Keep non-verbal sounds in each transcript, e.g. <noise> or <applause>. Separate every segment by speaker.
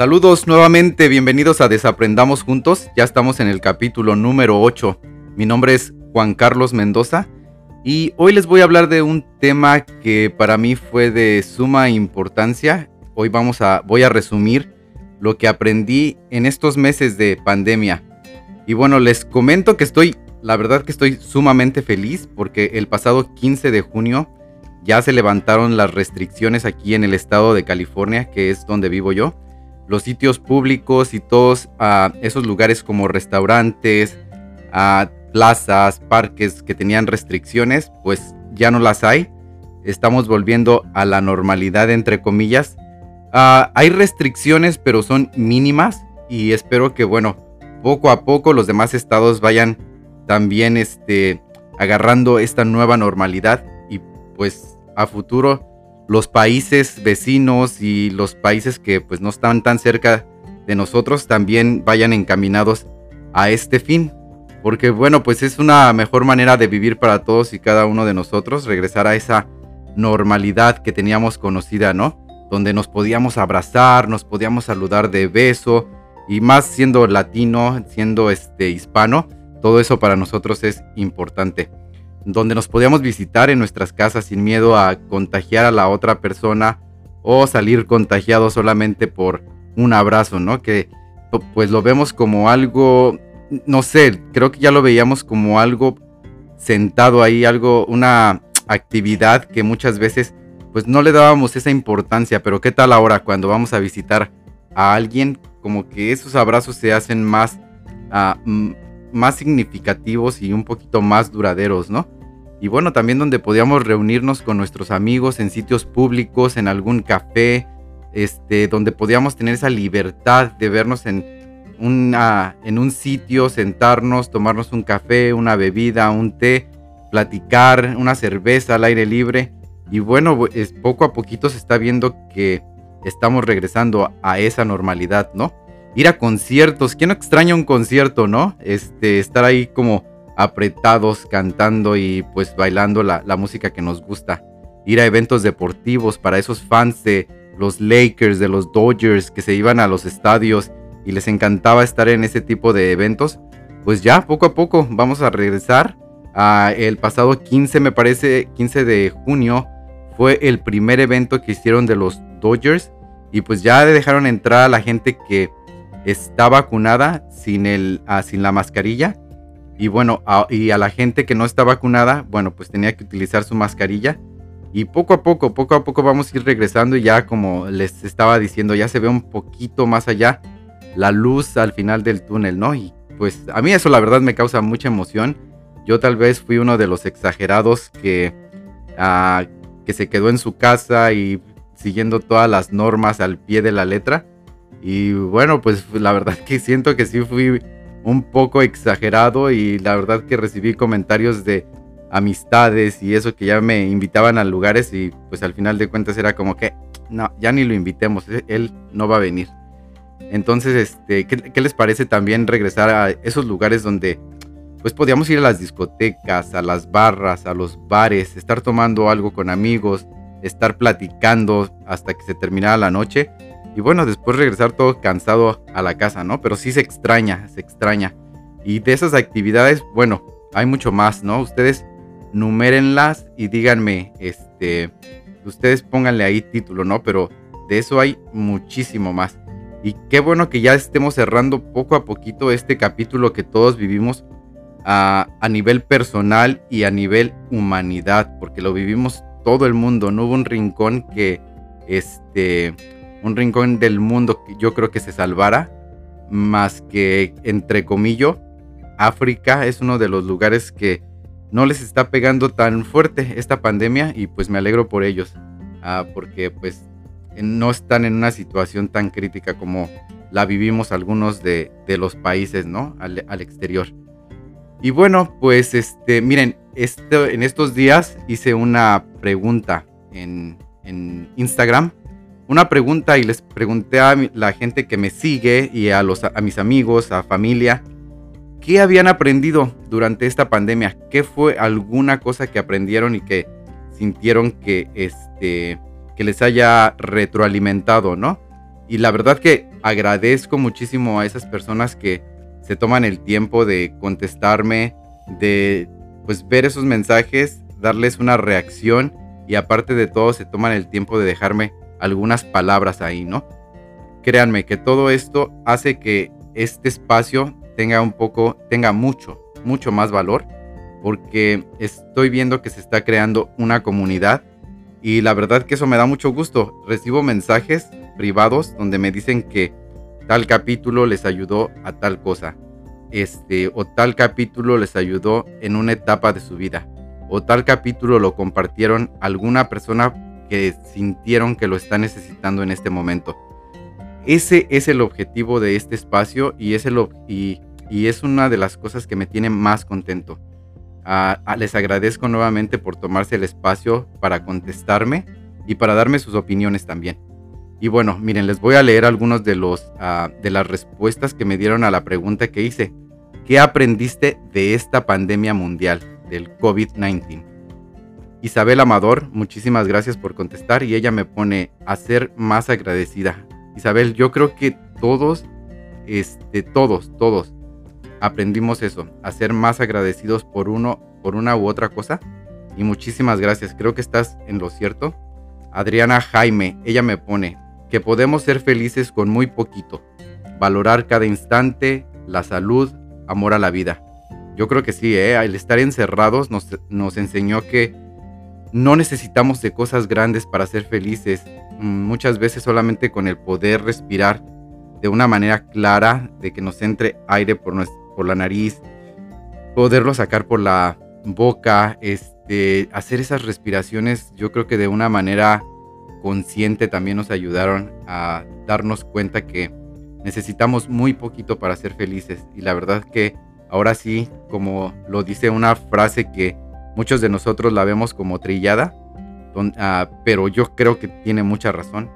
Speaker 1: Saludos nuevamente, bienvenidos a Desaprendamos Juntos. Ya estamos en el capítulo número 8. Mi nombre es Juan Carlos Mendoza y hoy les voy a hablar de un tema que para mí fue de suma importancia. Hoy vamos a voy a resumir lo que aprendí en estos meses de pandemia. Y bueno, les comento que estoy, la verdad que estoy sumamente feliz porque el pasado 15 de junio ya se levantaron las restricciones aquí en el estado de California, que es donde vivo yo los sitios públicos y todos ah, esos lugares como restaurantes, ah, plazas, parques que tenían restricciones, pues ya no las hay. Estamos volviendo a la normalidad, entre comillas. Ah, hay restricciones, pero son mínimas y espero que, bueno, poco a poco los demás estados vayan también este, agarrando esta nueva normalidad y pues a futuro los países vecinos y los países que pues no están tan cerca de nosotros también vayan encaminados a este fin. Porque bueno, pues es una mejor manera de vivir para todos y cada uno de nosotros, regresar a esa normalidad que teníamos conocida, ¿no? Donde nos podíamos abrazar, nos podíamos saludar de beso y más siendo latino, siendo este hispano, todo eso para nosotros es importante donde nos podíamos visitar en nuestras casas sin miedo a contagiar a la otra persona o salir contagiado solamente por un abrazo, ¿no? Que pues lo vemos como algo, no sé, creo que ya lo veíamos como algo sentado ahí, algo, una actividad que muchas veces pues no le dábamos esa importancia, pero qué tal ahora cuando vamos a visitar a alguien, como que esos abrazos se hacen más, uh, más significativos y un poquito más duraderos, ¿no? Y bueno, también donde podíamos reunirnos con nuestros amigos en sitios públicos, en algún café, este, donde podíamos tener esa libertad de vernos en, una, en un sitio, sentarnos, tomarnos un café, una bebida, un té, platicar, una cerveza al aire libre. Y bueno, es, poco a poquito se está viendo que estamos regresando a esa normalidad, ¿no? Ir a conciertos. ¿Quién no extraña un concierto, no? Este, estar ahí como apretados cantando y pues bailando la, música que nos gusta. Ir a eventos deportivos para esos fans de los Lakers, de los Dodgers que se iban a los estadios y les encantaba estar en ese tipo de eventos. Pues ya, poco a poco vamos a regresar. a el pasado 15, me parece, 15 de junio, fue el primer evento que hicieron de los Dodgers. Y pues ya dejaron entrar a la gente que está vacunada sin, el, ah, sin la mascarilla. Y bueno, y a la gente que no está vacunada, bueno, pues tenía que utilizar su mascarilla. Y poco a poco, poco a poco vamos a ir regresando y ya como les estaba diciendo, ya se ve un poquito más allá la luz al final del túnel, ¿no? Y pues a mí eso la verdad me causa mucha emoción. Yo tal vez fui uno de los exagerados que, ah, que se quedó en su casa y siguiendo todas las normas al pie de la letra. Y bueno, pues la verdad que siento que sí fui un poco exagerado y la verdad que recibí comentarios de amistades y eso que ya me invitaban a lugares y pues al final de cuentas era como que no, ya ni lo invitemos, e-, él no va a venir. Entonces, este, ¿qué, les parece también regresar a esos lugares donde pues podíamos ir a las discotecas, a las barras, a los bares, estar tomando algo con amigos, estar platicando hasta que se terminara la noche? Y bueno, después regresar todo cansado a la casa, ¿no? Pero sí se extraña, se extraña. Y de esas actividades, bueno, hay mucho más, ¿no? Ustedes numérenlas y díganme, este, ustedes pónganle ahí título, ¿no? Pero de eso hay muchísimo más. Y qué bueno que ya estemos cerrando poco a poquito este capítulo que todos vivimos a, a nivel personal y a nivel humanidad, porque lo vivimos todo el mundo. No hubo un rincón que, este, un rincón del mundo que yo creo que se salvara, más que, entre comillas, África es uno de los lugares que no les está pegando tan fuerte esta pandemia y pues me alegro por ellos, ah, porque pues no están en una situación tan crítica como la vivimos algunos de, los países, ¿no? Al, exterior. Y bueno, pues este, miren, este, en estos días hice una pregunta en, en Instagram una pregunta y les pregunté a la gente que me sigue y a, los, a mis amigos, a familia, ¿qué habían aprendido durante esta pandemia? ¿Qué fue alguna cosa que aprendieron y que sintieron que, este, que les haya retroalimentado, ¿no? Y la verdad que agradezco muchísimo a esas personas que se toman el tiempo de contestarme, de pues ver esos mensajes, darles una reacción y aparte de todo se toman el tiempo de dejarme algunas palabras ahí, ¿no? Créanme que todo esto hace que este espacio tenga un poco, tenga mucho, mucho más valor porque estoy viendo que se está creando una comunidad y la verdad que eso me da mucho gusto. Recibo mensajes privados donde me dicen que tal capítulo les ayudó a tal cosa. Este o tal capítulo les ayudó en una etapa de su vida o tal capítulo lo compartieron alguna persona que sintieron que lo está necesitando en este momento. Ese es el objetivo de este espacio y es, una de las cosas que me tiene más contento les agradezco nuevamente por tomarse el espacio para contestarme y para darme sus opiniones también. Y bueno, miren, les voy a leer algunos de, ah, de las respuestas que me dieron a la pregunta que hice. ¿Qué aprendiste de esta pandemia mundial del COVID-19? Isabel Amador, muchísimas gracias por contestar y ella me pone a ser más agradecida. Isabel, yo creo que todos, este, todos, todos aprendimos eso, a ser más agradecidos por uno, por una u otra cosa. Y muchísimas gracias, creo que estás en lo cierto. Adriana Jaime, ella me pone que podemos ser felices con muy poquito, valorar cada instante, la salud, amor a la vida. Yo creo que sí, ¿eh? el estar encerrados nos, nos enseñó que no necesitamos de cosas grandes para ser felices. Mm, muchas veces solamente con el poder respirar de una manera clara, de que nos entre aire por, por la nariz, poderlo sacar por la boca, este, hacer esas respiraciones, yo creo que de una manera consciente también nos ayudaron a darnos cuenta que necesitamos muy poquito para ser felices. Y la verdad que ahora sí, como lo dice una frase que muchos de nosotros la vemos como trillada, ah, pero yo creo que tiene mucha razón,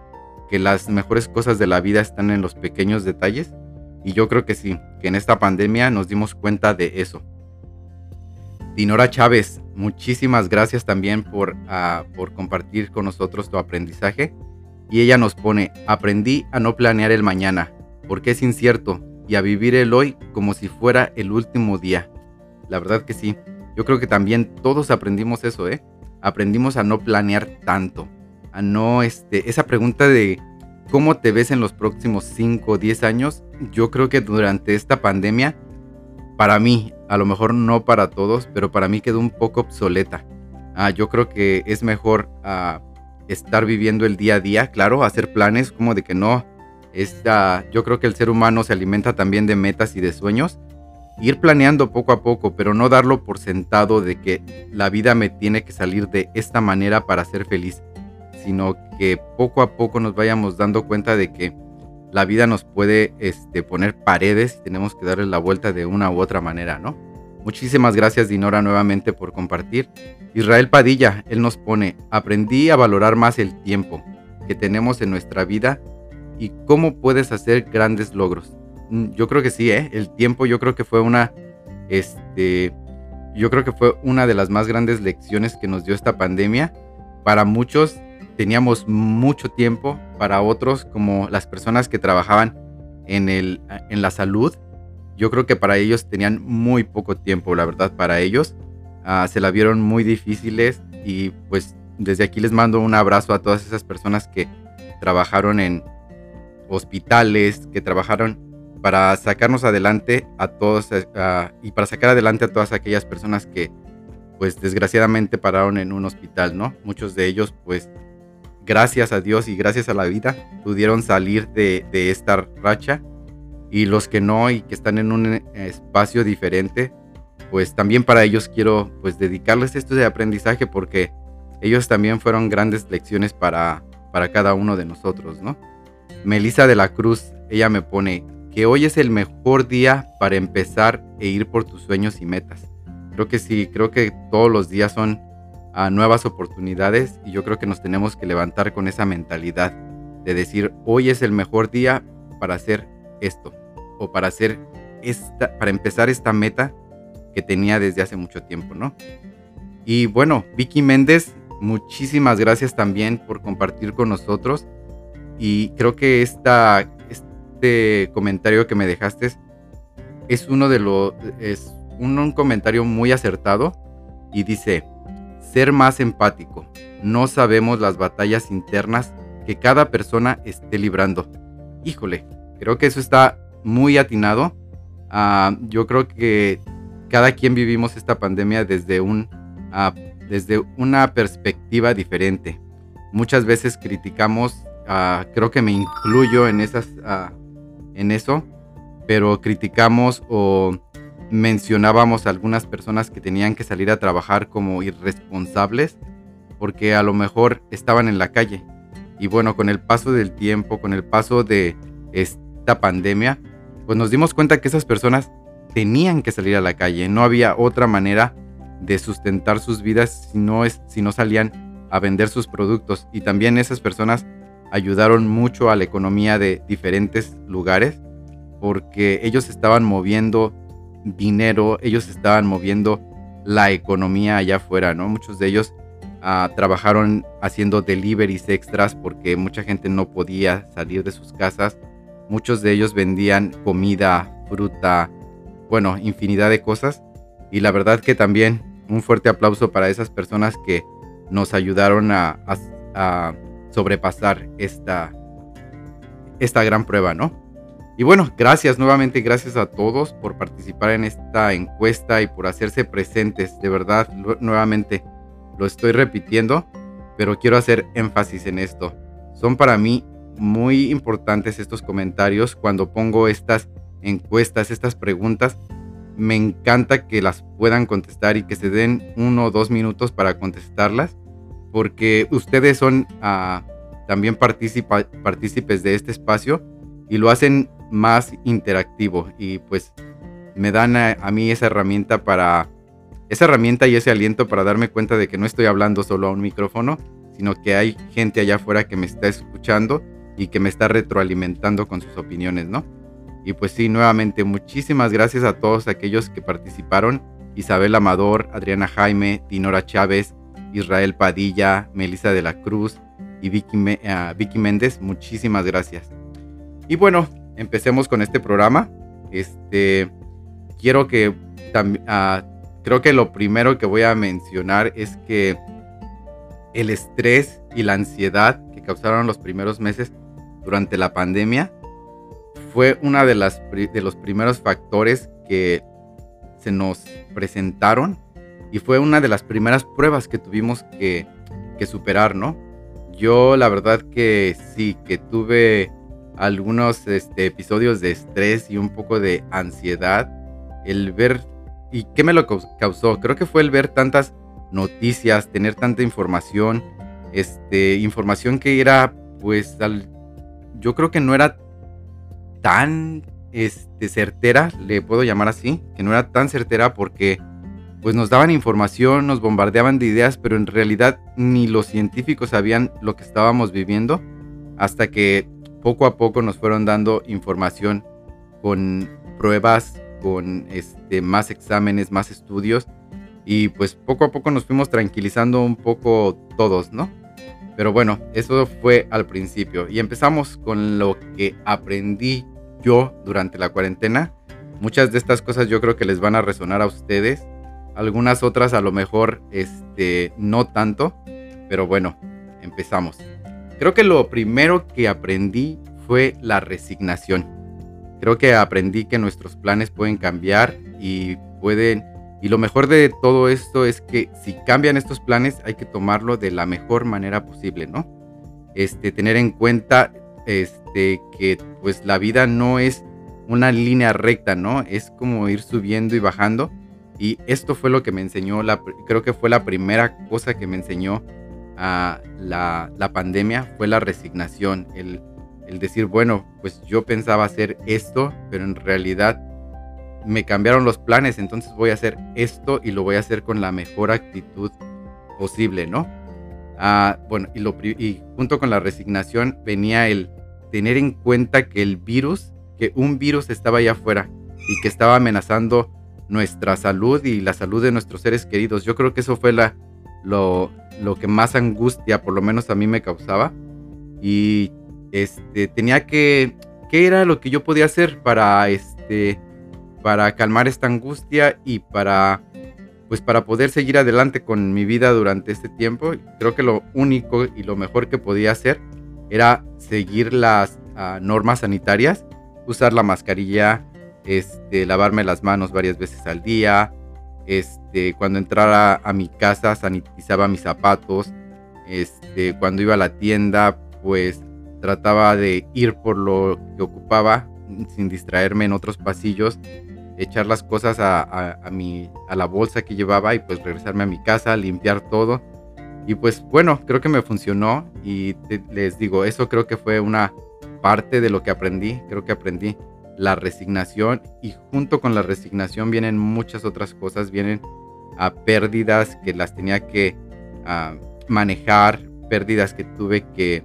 Speaker 1: que las mejores cosas de la vida están en los pequeños detalles y yo creo que sí, que en esta pandemia nos dimos cuenta de eso. Dinora Chávez, muchísimas gracias también por, ah, por compartir con nosotros tu aprendizaje. Y ella nos pone, aprendí a no planear el mañana, porque es incierto, y a vivir el hoy como si fuera el último día. La verdad que sí, yo creo que también todos aprendimos eso, ¿eh? Aprendimos a no planear tanto, a no, este, esa pregunta de cómo te ves en los próximos 5 o 10 años, yo creo que durante esta pandemia, para mí, a lo mejor no para todos, pero para mí quedó un poco obsoleta. Ah, yo creo que es mejor ah, estar viviendo el día a día, claro, hacer planes como de que no. Esta, yo creo que el ser humano se alimenta también de metas y de sueños. Ir planeando poco a poco, pero no darlo por sentado de que la vida me tiene que salir de esta manera para ser feliz sino que poco a poco nos vayamos dando cuenta de que la vida nos puede este, poner paredes y tenemos que darle la vuelta de una u otra manera, ¿no? Muchísimas gracias Dinora nuevamente por compartir. Israel Padilla, él nos pone, aprendí a valorar más el tiempo que tenemos en nuestra vida y cómo puedes hacer grandes logros. Mm, yo creo que sí, ¿eh? El tiempo yo creo que fue una, este, yo creo que fue una de las más grandes lecciones que nos dio esta pandemia. Para muchos teníamos mucho tiempo para otros, como las personas que trabajaban en, el, en la salud. Yo creo que para ellos tenían muy poco tiempo, la verdad, para ellos. Ah, se la vieron muy difíciles y pues desde aquí les mando un abrazo a todas esas personas que trabajaron en hospitales, que trabajaron para sacarnos adelante a todos ah, y para sacar adelante a todas aquellas personas que pues desgraciadamente pararon en un hospital, ¿no? Muchos de ellos pues gracias a Dios y gracias a la vida, pudieron salir de, esta racha. Y los que no y que están en un espacio diferente, pues también para ellos quiero pues dedicarles esto de aprendizaje porque ellos también fueron grandes lecciones para, para cada uno de nosotros, ¿no? Melissa de la Cruz, ella me pone que hoy es el mejor día para empezar e ir por tus sueños y metas. Creo que sí, creo que todos los días son a nuevas oportunidades y yo creo que nos tenemos que levantar con esa mentalidad de decir hoy es el mejor día para hacer esto o para hacer esta para empezar esta meta que tenía desde hace mucho tiempo, ¿no? Y bueno, Vicky Méndez, muchísimas gracias también por compartir con nosotros. y creo que esta, este comentario que me dejaste es uno de los, es un comentario muy acertado y dice, ser más empático. No sabemos las batallas internas que cada persona esté librando. Híjole, creo que eso está muy atinado. Ah, yo creo que cada quien vivimos esta pandemia desde, un, ah, desde una perspectiva diferente. Muchas veces criticamos, ah, creo que me incluyo en, esas, en eso, pero criticamos o mencionábamos a algunas personas que tenían que salir a trabajar como irresponsables porque a lo mejor estaban en la calle. Y bueno, con el paso del tiempo, con el paso de esta pandemia, pues nos dimos cuenta que esas personas tenían que salir a la calle. No había otra manera de sustentar sus vidas si no, si no salían a vender sus productos. Y también esas personas ayudaron mucho a la economía de diferentes lugares porque ellos estaban moviendo dinero, ellos estaban moviendo la economía allá afuera, ¿no? Muchos de ellos ah, trabajaron haciendo deliveries extras porque mucha gente no podía salir de sus casas. Muchos de ellos vendían comida, fruta, bueno, infinidad de cosas. Y la verdad que también un fuerte aplauso para esas personas que nos ayudaron a, a sobrepasar esta, esta gran prueba, ¿no? Y bueno, gracias nuevamente, gracias a todos por participar en esta encuesta y por hacerse presentes. De verdad, nuevamente lo estoy repitiendo, pero quiero hacer énfasis en esto. Son para mí muy importantes estos comentarios cuando pongo estas encuestas, estas preguntas. Me encanta que las puedan contestar y que se den uno o dos minutos para contestarlas, porque ustedes son ah, también partícipes de este espacio y lo hacen más interactivo y pues me dan a, mí esa herramienta para esa herramienta y ese aliento para darme cuenta de que no estoy hablando solo a un micrófono, sino que hay gente allá afuera que me está escuchando y que me está retroalimentando con sus opiniones, ¿no? Y pues sí, nuevamente muchísimas gracias a todos aquellos que participaron. Isabel Amador, Adriana Jaime, Dinora Chávez, Israel Padilla, Melissa de la Cruz y Vicky, ah, Vicky Méndez, muchísimas gracias. Y bueno, empecemos con este programa. Este, quiero que ah, creo que lo primero que voy a mencionar es que el estrés y la ansiedad que causaron los primeros meses durante la pandemia fue una de de los primeros factores que se nos presentaron y fue una de las primeras pruebas que tuvimos que, superar, ¿no? Yo la verdad que sí, que tuve algunos este, episodios de estrés y un poco de ansiedad. El ver, ¿y qué me lo causó? Creo que fue el ver tantas noticias, tener tanta información, este, información que era, pues, yo creo que no era tan este, certera, le puedo llamar así, que no era tan certera porque pues nos daban información, nos bombardeaban de ideas, pero en realidad ni los científicos sabían lo que estábamos viviendo hasta que poco a poco nos fueron dando información con pruebas, con este, más exámenes, más estudios y pues poco a poco nos fuimos tranquilizando un poco todos, ¿no? Pero bueno, eso fue al principio y empezamos con lo que aprendí yo durante la cuarentena. Muchas de estas cosas yo creo que les van a resonar a ustedes, algunas otras a lo mejor este no tanto, pero bueno, empezamos. Creo que lo primero que aprendí fue la resignación. Creo que aprendí que nuestros planes pueden cambiar y pueden... Y lo mejor de todo esto es que si cambian estos planes hay que tomarlo de la mejor manera posible, ¿no? Este, tener en cuenta este, que pues la vida no es una línea recta, ¿no? Es como ir subiendo y bajando. Y esto fue lo que me enseñó, la, creo que fue la primera cosa que me enseñó a la, la, pandemia fue la resignación, el, el, decir, bueno, pues yo pensaba hacer esto, pero en realidad me cambiaron los planes, entonces voy a hacer esto y lo voy a hacer con la mejor actitud posible, ¿no? Ah, bueno, y, y junto con la resignación venía el tener en cuenta que el virus, que un virus estaba allá afuera y que estaba amenazando nuestra salud y la salud de nuestros seres queridos. Yo creo que eso fue lo que más angustia, por lo menos a mí me causaba. Y este, tenía que, ¿qué era lo que yo podía hacer para, este, para calmar esta angustia y para, pues para poder seguir adelante con mi vida durante este tiempo? Creo que lo único y lo mejor que podía hacer era seguir las ah, normas sanitarias, usar la mascarilla, este, lavarme las manos varias veces al día, este, cuando entrara a mi casa sanitizaba mis zapatos, este, cuando iba a la tienda, pues trataba de ir por lo que ocupaba sin distraerme en otros pasillos, echar las cosas a, mi, a la bolsa que llevaba y pues regresarme a mi casa, limpiar todo. Y pues bueno, creo que me funcionó y les digo, eso creo que fue una parte de lo que aprendí, creo que aprendí la resignación y junto con la resignación vienen muchas otras cosas, vienen a pérdidas que las tenía que ah, manejar, pérdidas que tuve que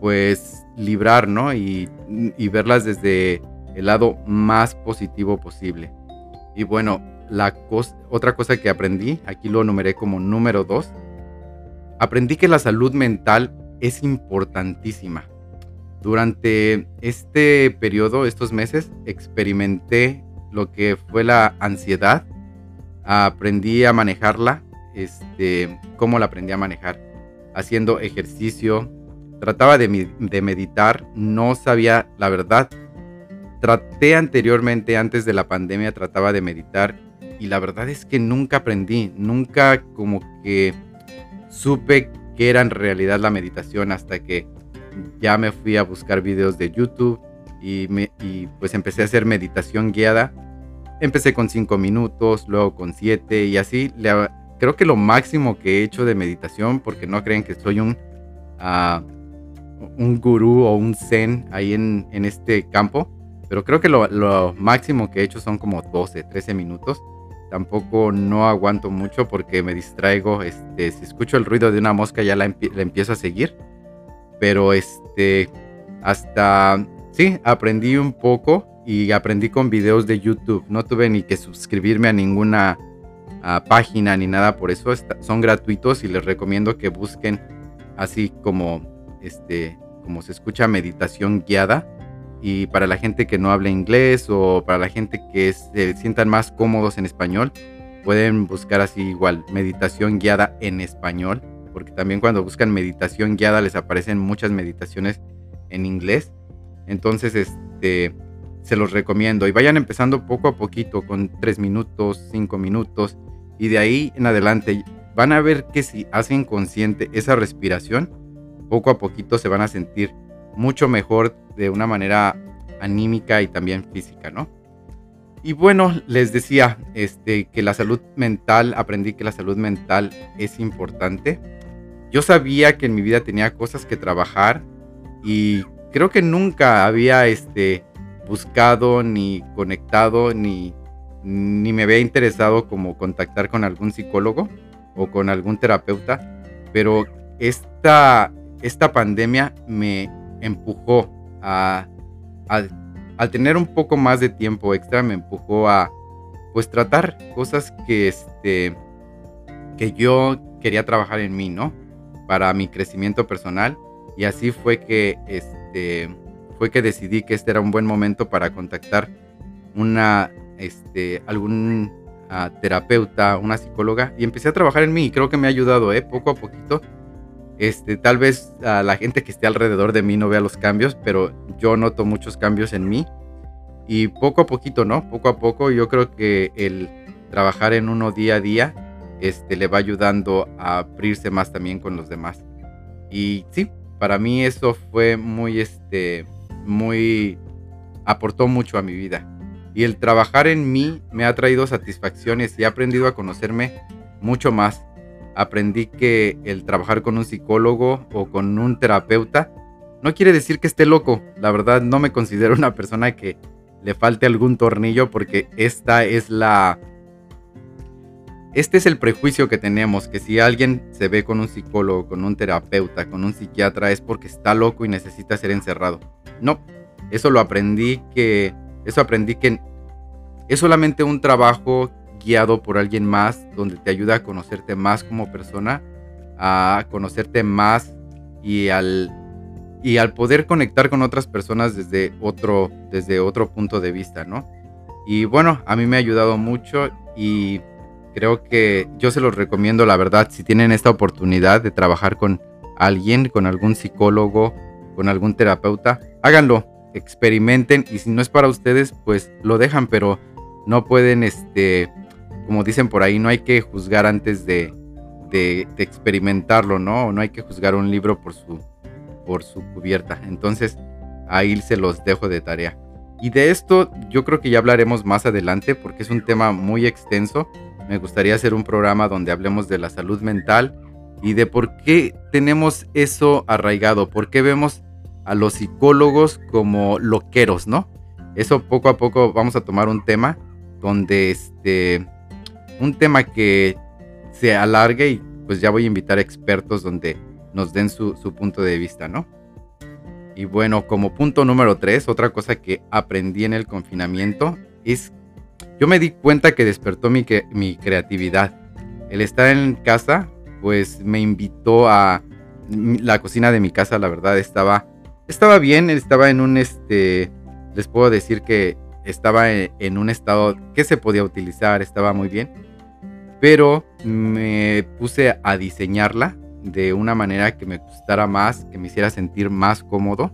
Speaker 1: pues librar, ¿no? Y, verlas desde el lado más positivo posible. Y bueno, la otra cosa que aprendí, aquí lo numeré como número dos, aprendí que la salud mental es importantísima. Durante este periodo, estos meses, experimenté lo que fue la ansiedad. Aprendí a manejarla. Este, ¿Cómo la aprendí a manejar? Haciendo ejercicio. Trataba de, de meditar. No sabía la verdad. Traté anteriormente, antes de la pandemia, trataba de meditar. Y la verdad es que nunca aprendí. Nunca como que supe que era en realidad la meditación hasta que ya me fui a buscar videos de YouTube y, me, pues empecé a hacer meditación guiada. Empecé con 5 minutos, luego con 7 y así. creo que lo máximo que he hecho de meditación, porque no creen que soy un, uh, un gurú o un zen ahí en, en este campo, pero creo que lo, lo, máximo que he hecho son como 12, 13 minutos. Tampoco no aguanto mucho porque me distraigo. Este, si escucho el ruido de una mosca ya la, la empiezo a seguir pero este, hasta, sí, aprendí un poco y aprendí con videos de YouTube. No tuve ni que suscribirme a ninguna página ni nada, por eso son gratuitos y les recomiendo que busquen así como, este, como se escucha meditación guiada. Y para la gente que no habla inglés o para la gente que se sientan más cómodos en español, pueden buscar así igual meditación guiada en español porque también cuando buscan meditación guiada les aparecen muchas meditaciones en inglés. Entonces, este, se los recomiendo. Y vayan empezando poco a poquito, con 3 minutos, 5 minutos. Y de ahí en adelante van a ver que si hacen consciente esa respiración, poco a poquito se van a sentir mucho mejor de una manera anímica y también física, ¿no? Y bueno, les decía este, que la salud mental, aprendí que la salud mental es importante yo sabía que en mi vida tenía cosas que trabajar y creo que nunca había este, buscado ni conectado ni, ni me había interesado como contactar con algún psicólogo o con algún terapeuta, pero esta, esta pandemia me empujó a, al tener un poco más de tiempo extra, me empujó a pues tratar cosas que, este, que yo quería trabajar en mí, ¿no? Para mi crecimiento personal y así fue que este fue que decidí que este era un buen momento para contactar una este algún ah, terapeuta, una psicóloga y empecé a trabajar en mí y creo que me ha ayudado, ¿eh? poco a poquito. Este, tal vez a la gente que esté alrededor de mí no vea los cambios, pero yo noto muchos cambios en mí y poco a poquito, ¿no? Poco a poco yo creo que el trabajar en uno día a día este, le va ayudando a abrirse más también con los demás. Y sí, para mí eso fue muy, este, muy, aportó mucho a mi vida. Y el trabajar en mí me ha traído satisfacciones y he aprendido a conocerme mucho más. Aprendí que el trabajar con un psicólogo o con un terapeuta no quiere decir que esté loco. La verdad no me considero una persona que le falte algún tornillo porque esta es la este es el prejuicio que tenemos, que si alguien se ve con un psicólogo, con un terapeuta, con un psiquiatra, es porque está loco y necesita ser encerrado. No, eso lo aprendí que, eso aprendí que es solamente un trabajo guiado por alguien más, donde te ayuda a conocerte más como persona, a conocerte más y al y al poder conectar con otras personas desde otro, desde otro punto de vista, ¿no? Y bueno, a mí me ha ayudado mucho y creo que yo se los recomiendo, la verdad, si tienen esta oportunidad de trabajar con alguien, con algún psicólogo, con algún terapeuta, háganlo, experimenten y si no es para ustedes, pues lo dejan, pero no pueden, este, como dicen por ahí, no hay que juzgar antes de, experimentarlo, ¿no? No hay que juzgar un libro por su, por su cubierta. Entonces, ahí se los dejo de tarea. Y de esto yo creo que ya hablaremos más adelante porque es un tema muy extenso. Me gustaría hacer un programa donde hablemos de la salud mental y de por qué tenemos eso arraigado, por qué vemos a los psicólogos como loqueros, ¿no? Eso poco a poco vamos a tomar un tema donde este un tema que se alargue y pues ya voy a invitar expertos donde nos den su, punto de vista, ¿no? Y bueno, como punto número tres, otra cosa que aprendí en el confinamiento es, yo me di cuenta que despertó mi, creatividad. El estar en casa, pues me invitó a la cocina de mi casa, la verdad estaba, estaba bien, estaba en un, este, les puedo decir que estaba en un estado que se podía utilizar, estaba muy bien pero me puse a diseñarla de una manera que me gustara más, que me hiciera sentir más cómodo.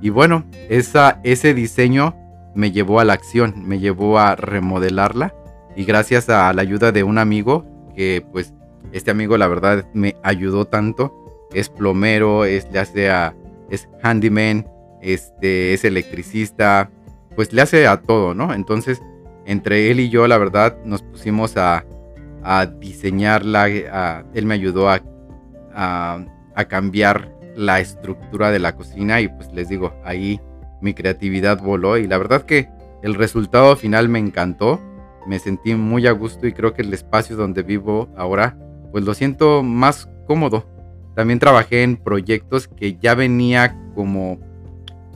Speaker 1: Y bueno, esa, ese diseño me llevó a la acción, me llevó a remodelarla. Y gracias a la ayuda de un amigo, que pues este amigo la verdad me ayudó tanto. Es plomero, es ya sea, es handyman, este, es electricista, pues le hace a todo, ¿no? Entonces, entre él y yo la verdad nos pusimos a a diseñarla, él me ayudó a, a, cambiar la estructura de la cocina y pues les digo, ahí mi creatividad voló y la verdad que el resultado final me encantó, me sentí muy a gusto y creo que el espacio donde vivo ahora pues lo siento más cómodo. También trabajé en proyectos que ya venía como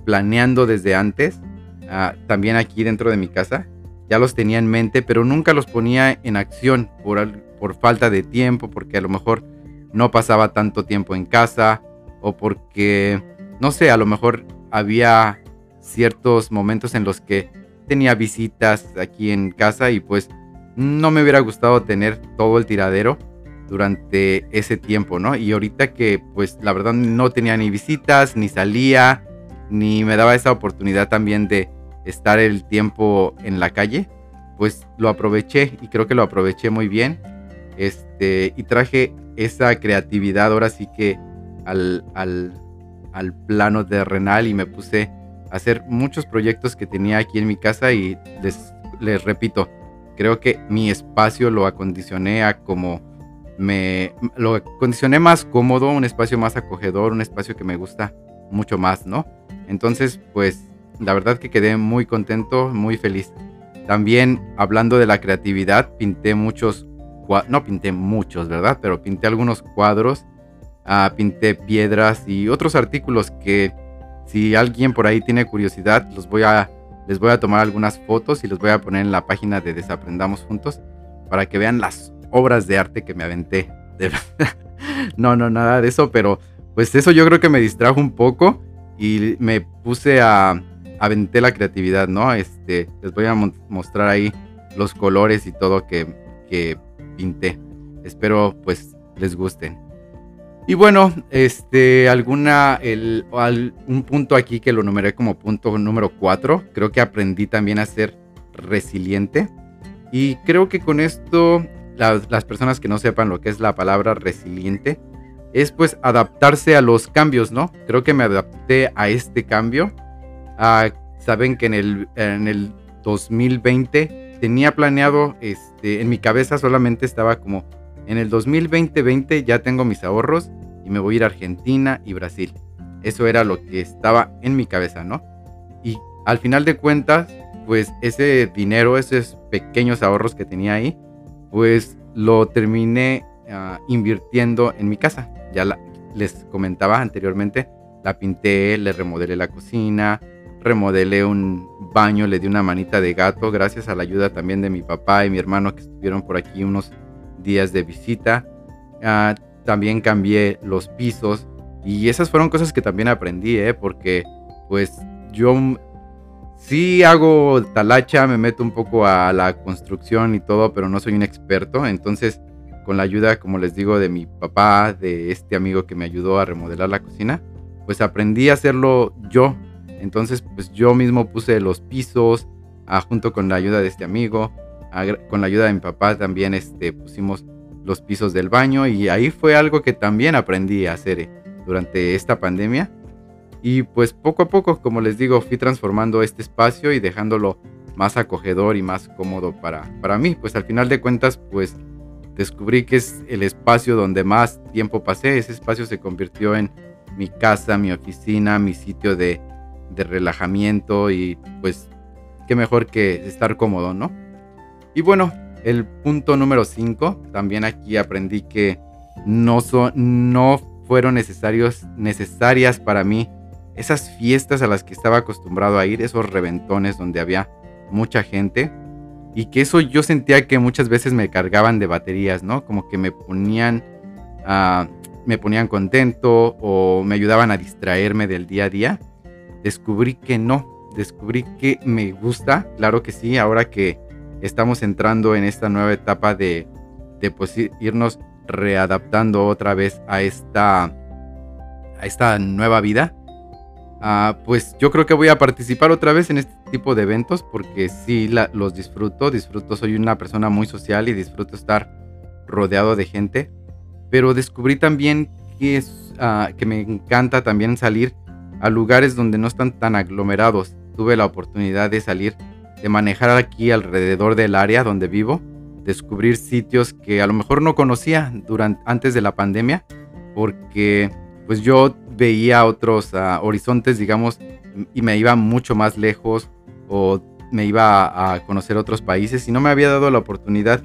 Speaker 1: planeando desde antes, ah, también aquí dentro de mi casa ya los tenía en mente, pero nunca los ponía en acción por, por falta de tiempo, porque a lo mejor no pasaba tanto tiempo en casa o porque, no sé, a lo mejor había ciertos momentos en los que tenía visitas aquí en casa y pues no me hubiera gustado tener todo el tiradero durante ese tiempo, ¿no? Y ahorita que pues la verdad no tenía ni visitas, ni salía, ni me daba esa oportunidad también de estar el tiempo en la calle, pues lo aproveché y creo que lo aproveché muy bien. Este, y traje esa creatividad ahora sí que al, al, al plano terrenal y me puse hacer muchos proyectos que tenía aquí en mi casa y les, les repito, creo que mi espacio lo acondicioné a como me lo acondicioné más cómodo, un espacio más acogedor, un espacio que me gusta mucho más, ¿no? Entonces, pues la verdad que quedé muy contento, muy feliz. También hablando de la creatividad, pinté muchos, no pinté muchos, ¿verdad? Pero pinté algunos cuadros, ah, pinté piedras y otros artículos que si alguien por ahí tiene curiosidad, los voy a, les voy a tomar algunas fotos y los voy a poner en la página de Desaprendamos Juntos para que vean las obras de arte que me aventé. <laughs> no, no, nada de eso, pero pues eso yo creo que me distrajo un poco y me puse a, aventé la creatividad, ¿no? Este, les voy a mostrar ahí los colores y todo que, que pinté. Espero pues les gusten. Y bueno, este, alguna, el, un punto aquí que lo numeré como punto número 4. Creo que aprendí también a ser resiliente. Y creo que con esto, las, las personas que no sepan lo que es la palabra resiliente, es pues adaptarse a los cambios, ¿no? Creo que me adapté a este cambio Ah, saben que en el, en el 2020 tenía planeado, este, en mi cabeza solamente estaba como, en el 2020 ya tengo mis ahorros y me voy a ir a Argentina y Brasil. Eso era lo que estaba en mi cabeza, ¿no? Y al final de cuentas, pues ese dinero, esos pequeños ahorros que tenía ahí, pues lo terminé ah, invirtiendo en mi casa. Ya les comentaba anteriormente, la pinté, le remodelé la cocina, remodelé un baño, le di una manita de gato, gracias a la ayuda también de mi papá y mi hermano que estuvieron por aquí unos días de visita. Ah, también cambié los pisos, Y esas fueron cosas que también aprendí, ¿eh? Porque pues yo sí hago talacha, me meto un poco a la construcción y todo, pero no soy un experto. Entonces, con la ayuda, como les digo, de mi papá, de este amigo que me ayudó a remodelar la cocina, pues aprendí a hacerlo yo. Entonces, pues yo mismo puse los pisos, ah, junto con la ayuda de este amigo, con la ayuda de mi papá también este, pusimos los pisos del baño y ahí fue algo que también aprendí a hacer eh, durante esta pandemia. Y pues poco a poco, como les digo, fui transformando este espacio y dejándolo más acogedor y más cómodo para, para mí. Pues al final de cuentas, pues descubrí que es el espacio donde más tiempo pasé. Ese espacio se convirtió en mi casa, mi oficina, mi sitio de, de relajamiento y pues qué mejor que estar cómodo, ¿no? Y bueno, el punto número 5, también aquí aprendí que no, no fueron necesarios, necesarias para mí esas fiestas a las que estaba acostumbrado a ir, esos reventones donde había mucha gente y que eso yo sentía que muchas veces me cargaban de baterías, ¿no? Como que me ponían, uh, me ponían contento o me ayudaban a distraerme del día a día. Descubrí que no, descubrí que me gusta, claro que sí, ahora que estamos entrando en esta nueva etapa de, de pues, irnos readaptando otra vez a esta, a esta nueva vida. Uh, pues yo creo que voy a participar otra vez en este tipo de eventos porque sí los disfruto, disfruto, soy una persona muy social y disfruto estar rodeado de gente, pero descubrí también que, que me encanta también salir a lugares donde no están tan aglomerados. Tuve la oportunidad de salir de manejar aquí alrededor del área donde vivo, descubrir sitios que a lo mejor no conocía durante, antes de la pandemia, porque pues yo veía otros uh, horizontes, digamos, y me iba mucho más lejos o me iba a conocer otros países y no me había dado la oportunidad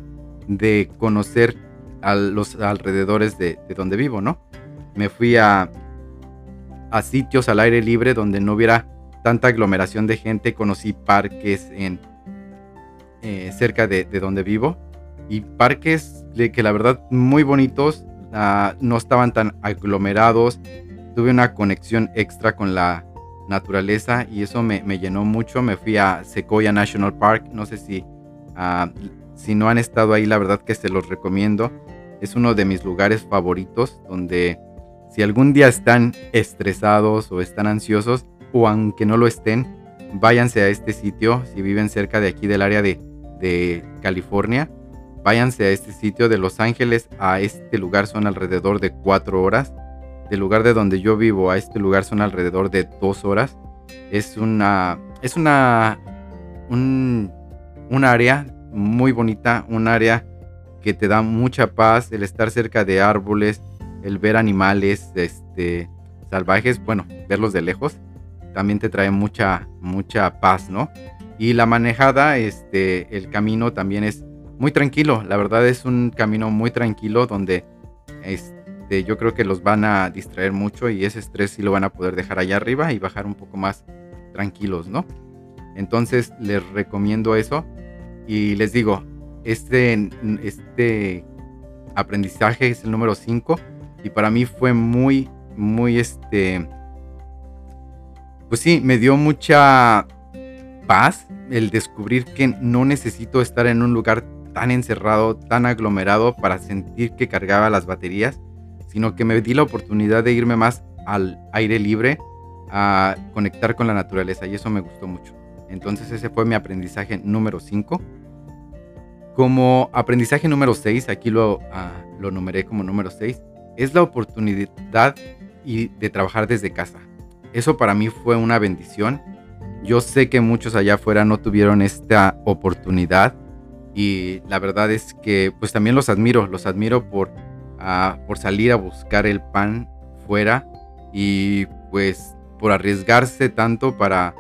Speaker 1: de conocer a los alrededores de, de donde vivo, ¿no? Me fui a, a sitios al aire libre donde no hubiera tanta aglomeración de gente, conocí parques en, eh, cerca de, donde vivo y parques de que la verdad muy bonitos, no estaban tan aglomerados, tuve una conexión extra con la naturaleza y eso me, llenó mucho, me fui a Sequoia National Park, no sé si, uh, si no han estado ahí, la verdad que se los recomiendo, es uno de mis lugares favoritos donde si algún día están estresados o están ansiosos, o aunque no lo estén, váyanse a este sitio si viven cerca de aquí del área de, California. Váyanse a este sitio de Los Ángeles a este lugar son alrededor de cuatro horas. Del lugar de donde yo vivo a este lugar son alrededor de dos horas. Es una, es una, un, un área muy bonita, un área que te da mucha paz, el estar cerca de árboles, el ver animales este, salvajes, bueno, verlos de lejos también te trae mucha, mucha paz, ¿no? Y la manejada, este, el camino también es muy tranquilo. La verdad es un camino muy tranquilo donde este, yo creo que los van a distraer mucho y ese estrés sí lo van a poder dejar allá arriba y bajar un poco más tranquilos, ¿no? Entonces les recomiendo eso y les digo, este, este aprendizaje es el número 5 y para mí fue muy, muy este pues sí, me dio mucha paz el descubrir que no necesito estar en un lugar tan encerrado, tan aglomerado para sentir que cargaba las baterías, sino que me di la oportunidad de irme más al aire libre, a conectar con la naturaleza y eso me gustó mucho. Entonces ese fue mi aprendizaje número 5. Como aprendizaje número 6, aquí lo, ah, lo numeré como número 6, es la oportunidad y de trabajar desde casa. Eso para mí fue una bendición. Yo sé que muchos allá afuera no tuvieron esta oportunidad y la verdad es que pues también los admiro, los admiro por, uh, por salir a buscar el pan fuera y pues por arriesgarse tanto para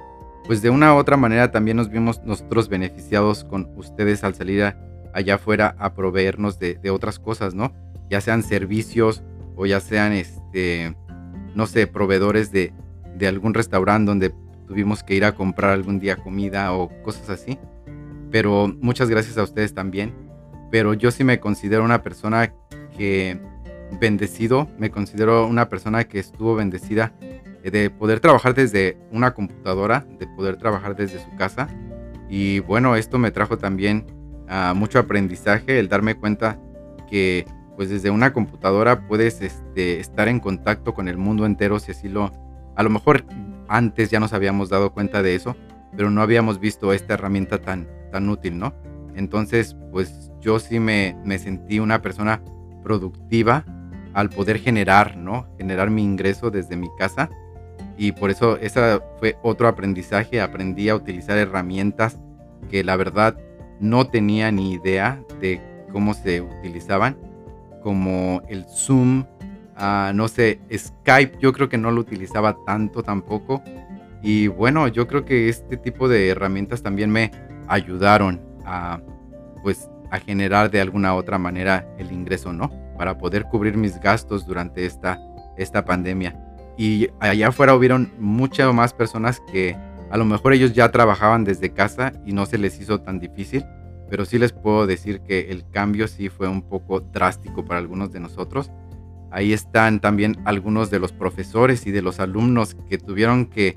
Speaker 1: pues de una u otra manera también nos vimos nosotros beneficiados con ustedes al salir allá afuera a proveernos de, de otras cosas, ¿no? Ya sean servicios o ya sean este no sé, proveedores de, de algún restaurante donde tuvimos que ir a comprar algún día comida o cosas así. Pero muchas gracias a ustedes también. Pero yo sí me considero una persona que bendecido, me considero una persona que estuvo bendecida de poder trabajar desde una computadora, de poder trabajar desde su casa. Y bueno, esto me trajo también uh, mucho aprendizaje, el darme cuenta que pues desde una computadora puedes este, estar en contacto con el mundo entero si así lo... A lo mejor antes ya nos habíamos dado cuenta de eso, pero no habíamos visto esta herramienta tan, tan útil, ¿no? Entonces, pues yo sí me, me sentí una persona productiva al poder generar, ¿no? Generar mi ingreso desde mi casa y por eso ese fue otro aprendizaje. Aprendí a utilizar herramientas que la verdad no tenía ni idea de cómo se utilizaban, como el Zoom, uh, no sé, Skype, yo creo que no lo utilizaba tanto tampoco. Y bueno, yo creo que este tipo de herramientas también me ayudaron a, pues, a generar de alguna otra manera el ingreso, ¿no? Para poder cubrir mis gastos durante esta, esta pandemia y allá afuera hubieron muchas más personas que a lo mejor ellos ya trabajaban desde casa y no se les hizo tan difícil, pero sí les puedo decir que el cambio sí fue un poco drástico para algunos de nosotros. Ahí están también algunos de los profesores y de los alumnos que tuvieron que,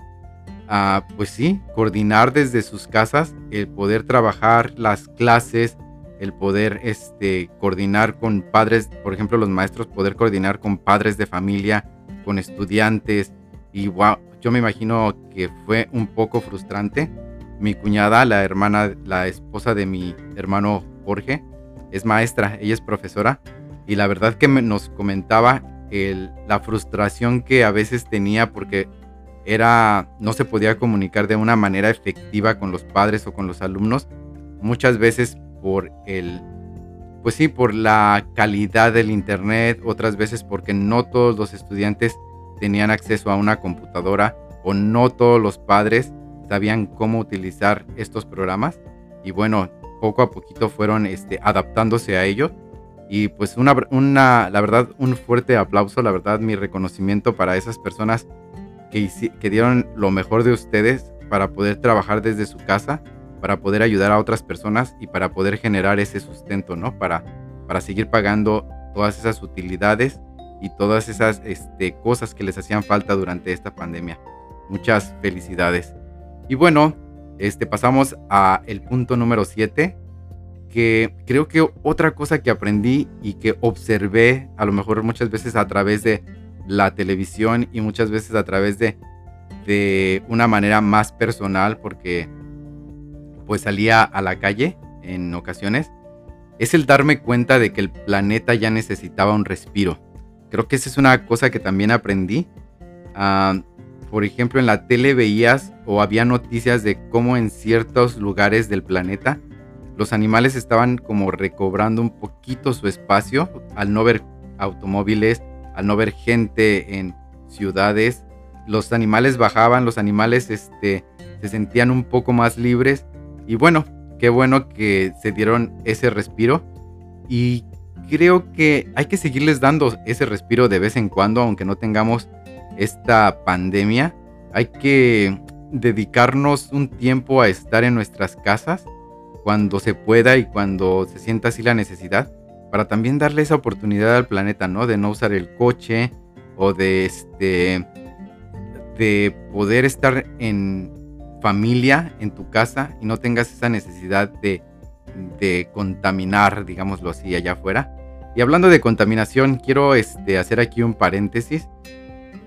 Speaker 1: uh, pues sí, coordinar desde sus casas el poder trabajar las clases, el poder este, coordinar con padres, por ejemplo, los maestros, poder coordinar con padres de familia, con estudiantes y wow, yo me imagino que fue un poco frustrante. Mi cuñada, la hermana, la esposa de mi hermano Jorge, es maestra, ella es profesora y la verdad que nos comentaba el, la frustración que a veces tenía porque era no se podía comunicar de una manera efectiva con los padres o con los alumnos muchas veces por el pues sí, por la calidad del Internet, otras veces porque no todos los estudiantes tenían acceso a una computadora o no todos los padres sabían cómo utilizar estos programas. Y bueno, poco a poquito fueron este, adaptándose a ello. Y pues una, una, la verdad, un fuerte aplauso, la verdad, mi reconocimiento para esas personas que, que dieron lo mejor de ustedes para poder trabajar desde su casa para poder ayudar a otras personas y para poder generar ese sustento, ¿no? Para, para seguir pagando todas esas utilidades y todas esas este, cosas que les hacían falta durante esta pandemia. Muchas felicidades. Y bueno, este, pasamos a el punto número 7, creo que otra cosa que aprendí y que observé, a lo mejor muchas veces a través de la televisión y muchas veces a través de, de una manera más personal, porque pues salía a la calle en ocasiones, es el darme cuenta de que el planeta ya necesitaba un respiro. Creo que esa es una cosa que también aprendí. Ah, por ejemplo, en la tele veías o había noticias de cómo en ciertos lugares del planeta los animales estaban como recobrando un poquito su espacio al no ver automóviles, al no ver gente en ciudades. Los animales bajaban, los animales este, se sentían un poco más libres y bueno, qué bueno que se dieron ese respiro. Y creo que hay que seguirles dando ese respiro de vez en cuando, aunque no tengamos esta pandemia. Hay que dedicarnos un tiempo a estar en nuestras casas cuando se pueda y cuando se sienta así la necesidad, para también darle esa oportunidad al planeta, ¿no? De no usar el coche o de este de poder estar en familia en tu casa y no tengas esa necesidad de, contaminar, digámoslo así, allá afuera. Y hablando de contaminación, quiero este, hacer aquí un paréntesis.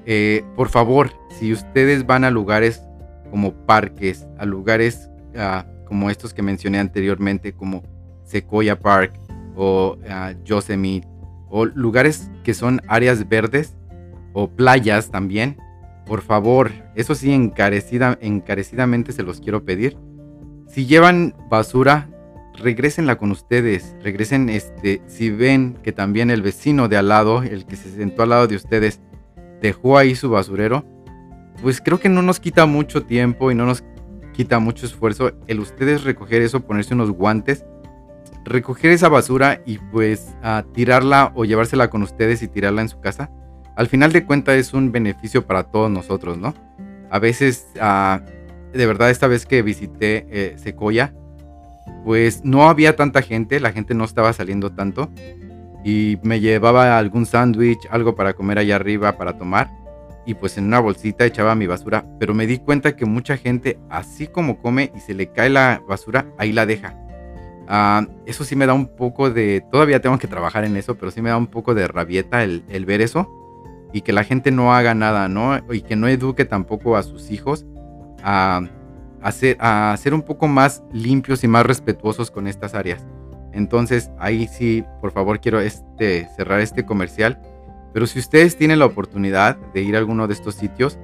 Speaker 1: Eh, por favor, si ustedes van a lugares como parques, a lugares ah, como estos que mencioné anteriormente, como Sequoia Park o uh, Yosemite, o lugares que son áreas verdes o playas también, por favor, eso sí, encarecida, encarecidamente se los quiero pedir. Si llevan basura, regresenla con ustedes. Regresen, este, si ven que también el vecino de al lado, el que se sentó al lado de ustedes, dejó ahí su basurero, pues creo que no nos quita mucho tiempo y no nos quita mucho esfuerzo el ustedes recoger eso, ponerse unos guantes, recoger esa basura y pues a tirarla o llevársela con ustedes y tirarla en su casa al final de cuentas es un beneficio para todos nosotros, ¿no? A veces, ah, de verdad, esta vez que visité eh, Secoya, pues no había tanta gente, la gente no estaba saliendo tanto. y me llevaba algún sándwich, algo para comer allá arriba, para tomar, y pues en una bolsita echaba mi basura, pero me di cuenta que mucha gente, así como come y se le cae la basura, ahí la deja. Ah, eso sí me da un poco de, todavía tengo que trabajar en eso, pero sí me da un poco de rabieta el, ver eso y que la gente no haga nada, ¿no? Y que no eduque tampoco a sus hijos a, a ser un poco más limpios y más respetuosos con estas áreas. Entonces, ahí sí, por favor, quiero este, cerrar este comercial. Pero si ustedes tienen la oportunidad de ir a alguno de estos sitios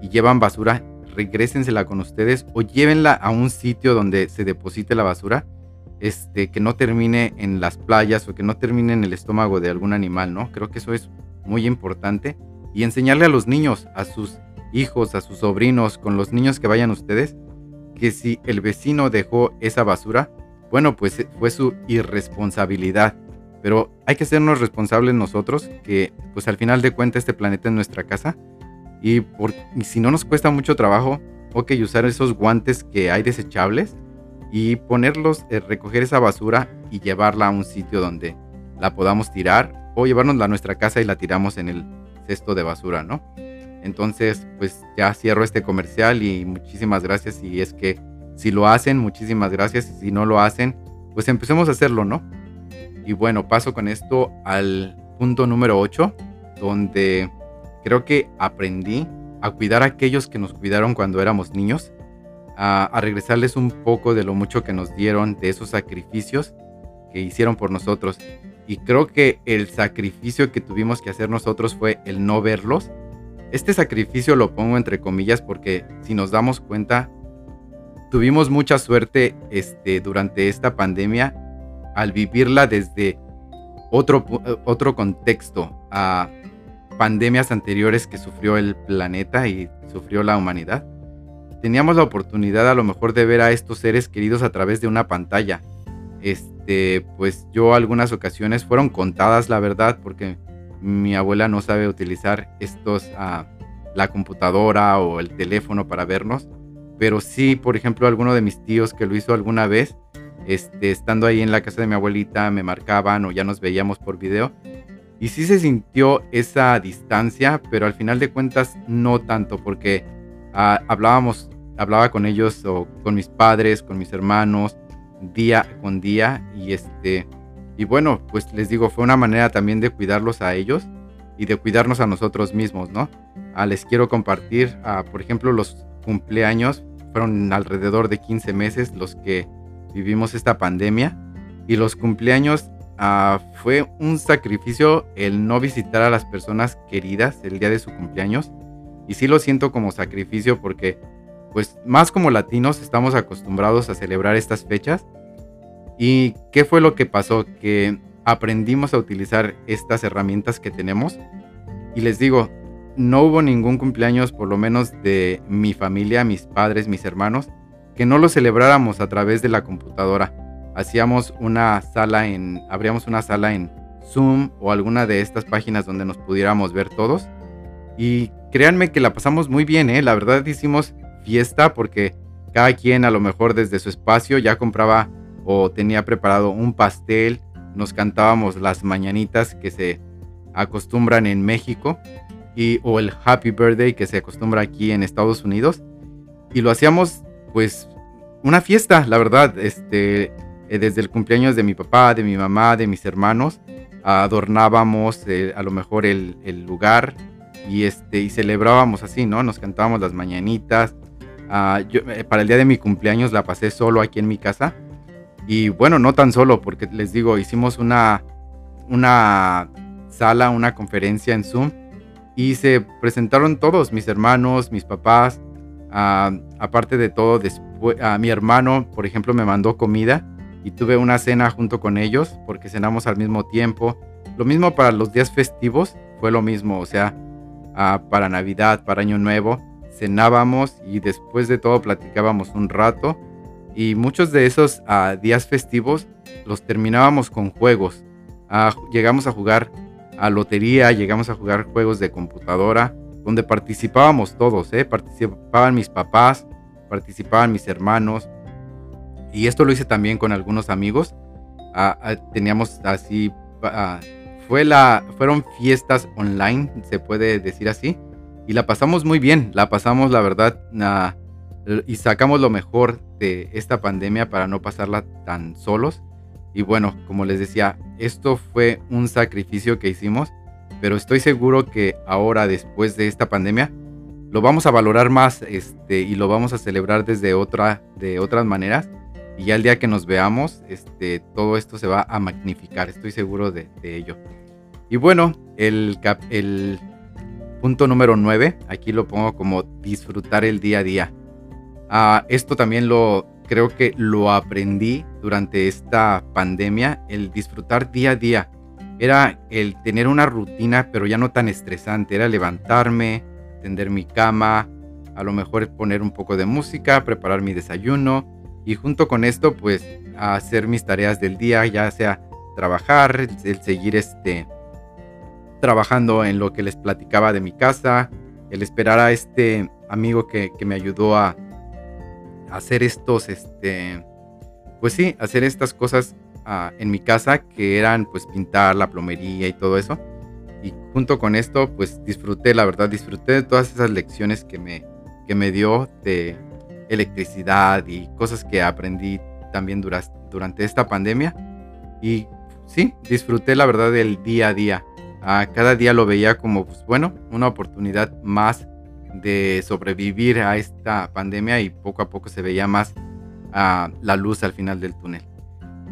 Speaker 1: y llevan basura, regrésensela con ustedes o llévenla a un sitio donde se deposite la basura, este, que no termine en las playas o que no termine en el estómago de algún animal, ¿no? Creo que eso es muy importante. Y enseñarle a los niños, a sus hijos, a sus sobrinos, con los niños que vayan ustedes, que si el vecino dejó esa basura, bueno, pues eh, fue su irresponsabilidad. Pero hay que sernos responsables nosotros, que pues al final de cuentas este planeta es nuestra casa. Y, por, si no nos cuesta mucho trabajo, ok, usar esos guantes que hay desechables y ponerlos, eh, recoger esa basura y llevarla a un sitio donde la podamos tirar o llevarnos a nuestra casa y la tiramos en el cesto de basura, ¿no? Entonces, pues ya cierro este comercial y muchísimas gracias y es que si lo hacen, muchísimas gracias. Y si no lo hacen, pues empecemos a hacerlo, ¿no? Y bueno, paso con esto al punto número 8, donde creo que aprendí a cuidar a aquellos que nos cuidaron cuando éramos niños, a, regresarles un poco de lo mucho que nos dieron, de esos sacrificios que hicieron por nosotros. Y creo que el sacrificio que tuvimos que hacer nosotros fue el no verlos. Este sacrificio lo pongo entre comillas porque si nos damos cuenta, tuvimos mucha suerte este, durante esta pandemia al vivirla desde otro, otro contexto a pandemias anteriores que sufrió el planeta y sufrió la humanidad. Teníamos la oportunidad a lo mejor de ver a estos seres queridos a través de una pantalla. Este, pues yo algunas ocasiones fueron contadas, la verdad, porque mi abuela no sabe utilizar estos, ah, la computadora o el teléfono para vernos pero sí, por ejemplo, alguno de mis tíos que lo hizo alguna vez, este, estando ahí en la casa de mi abuelita, me marcaban o ya nos veíamos por video. Y sí se sintió esa distancia, pero al final de cuentas no tanto, porque ah, hablábamos, hablaba con ellos o con mis padres, con mis hermanos, día con día. Y este, y bueno, pues les digo, fue una manera también de cuidarlos a ellos y de cuidarnos a nosotros mismos, ¿no? Ah, les quiero compartir, ah, por ejemplo, los cumpleaños, fueron alrededor de 15 meses los que vivimos esta pandemia y los cumpleaños ah, fue un sacrificio el no visitar a las personas queridas el día de su cumpleaños. Y sí lo siento como sacrificio porque pues más como latinos estamos acostumbrados a celebrar estas fechas. Y qué fue lo que pasó que aprendimos a utilizar estas herramientas que tenemos. Y les digo no hubo ningún cumpleaños, por lo menos de mi familia, mis padres, mis hermanos, que no lo celebráramos a través de la computadora. Hacíamos una sala en, abríamos una sala en Zoom o alguna de estas páginas donde nos pudiéramos ver todos. Y créanme que la pasamos muy bien, ¿eh? La verdad hicimos fiesta porque cada quien a lo mejor desde su espacio ya compraba o tenía preparado un pastel. Nos cantábamos las mañanitas que se acostumbran en México y, o el Happy Birthday que se acostumbra aquí en Estados Unidos. Y lo hacíamos pues una fiesta, la verdad, este, eh, desde el cumpleaños de mi papá, de mi mamá, de mis hermanos, adornábamos eh, a lo mejor el, el, lugar y, este, y celebrábamos así, ¿no? Nos cantábamos las mañanitas. Ah, eh, para el día de mi cumpleaños la pasé solo aquí en mi casa. Y bueno, no tan solo, porque les digo, hicimos una, una sala, una conferencia en Zoom y se presentaron todos, mis hermanos, mis papás, ah, aparte de todo, después, a mi hermano, por ejemplo, me mandó comida y tuve una cena junto con ellos porque cenamos al mismo tiempo. Lo mismo para los días festivos, fue lo mismo, o sea, ah, para Navidad, para Año Nuevo, cenábamos y después de todo platicábamos un rato y muchos de esos ah, días festivos los terminábamos con juegos. llegamos a jugar a lotería, llegamos a jugar juegos de computadora, donde participábamos todos, ¿eh? participaban mis papás, participaban mis hermanos, y esto lo hice también con algunos amigos. Ah, ah, teníamos así fue la, fueron fiestas online, se puede decir así, y la pasamos muy bien, la pasamos la verdad y sacamos lo mejor de esta pandemia para no pasarla tan solos. Y bueno, como les decía, esto fue un sacrificio que hicimos, pero estoy seguro que ahora, después de esta pandemia, lo vamos a valorar más este, y lo vamos a celebrar desde otra, de otras maneras. Y ya el día que nos veamos, este, todo esto se va a magnificar, estoy seguro de, ello. Y bueno, el, punto número 9, aquí lo pongo como disfrutar el día a día. Ah, esto también lo creo que lo aprendí durante esta pandemia, el disfrutar día a día. Era el tener una rutina, pero ya no tan estresante. Era levantarme, tender mi cama, a lo mejor poner un poco de música, preparar mi desayuno y junto con esto pues hacer mis tareas del día, ya sea trabajar, el seguir este trabajando en lo que les platicaba de mi casa, el esperar a este amigo que, que me ayudó a, hacer estos, este, pues sí, hacer estas cosas ah, en mi casa que eran pues pintar la plomería y todo eso. Y junto con esto pues disfruté, la verdad, disfruté de todas esas lecciones que me, que me dio de electricidad y cosas que aprendí también durante esta pandemia. Y sí, disfruté la verdad del día a día. Ah, cada día lo veía como, pues bueno, una oportunidad más de sobrevivir a esta pandemia y poco a poco se veía más uh, la luz al final del túnel.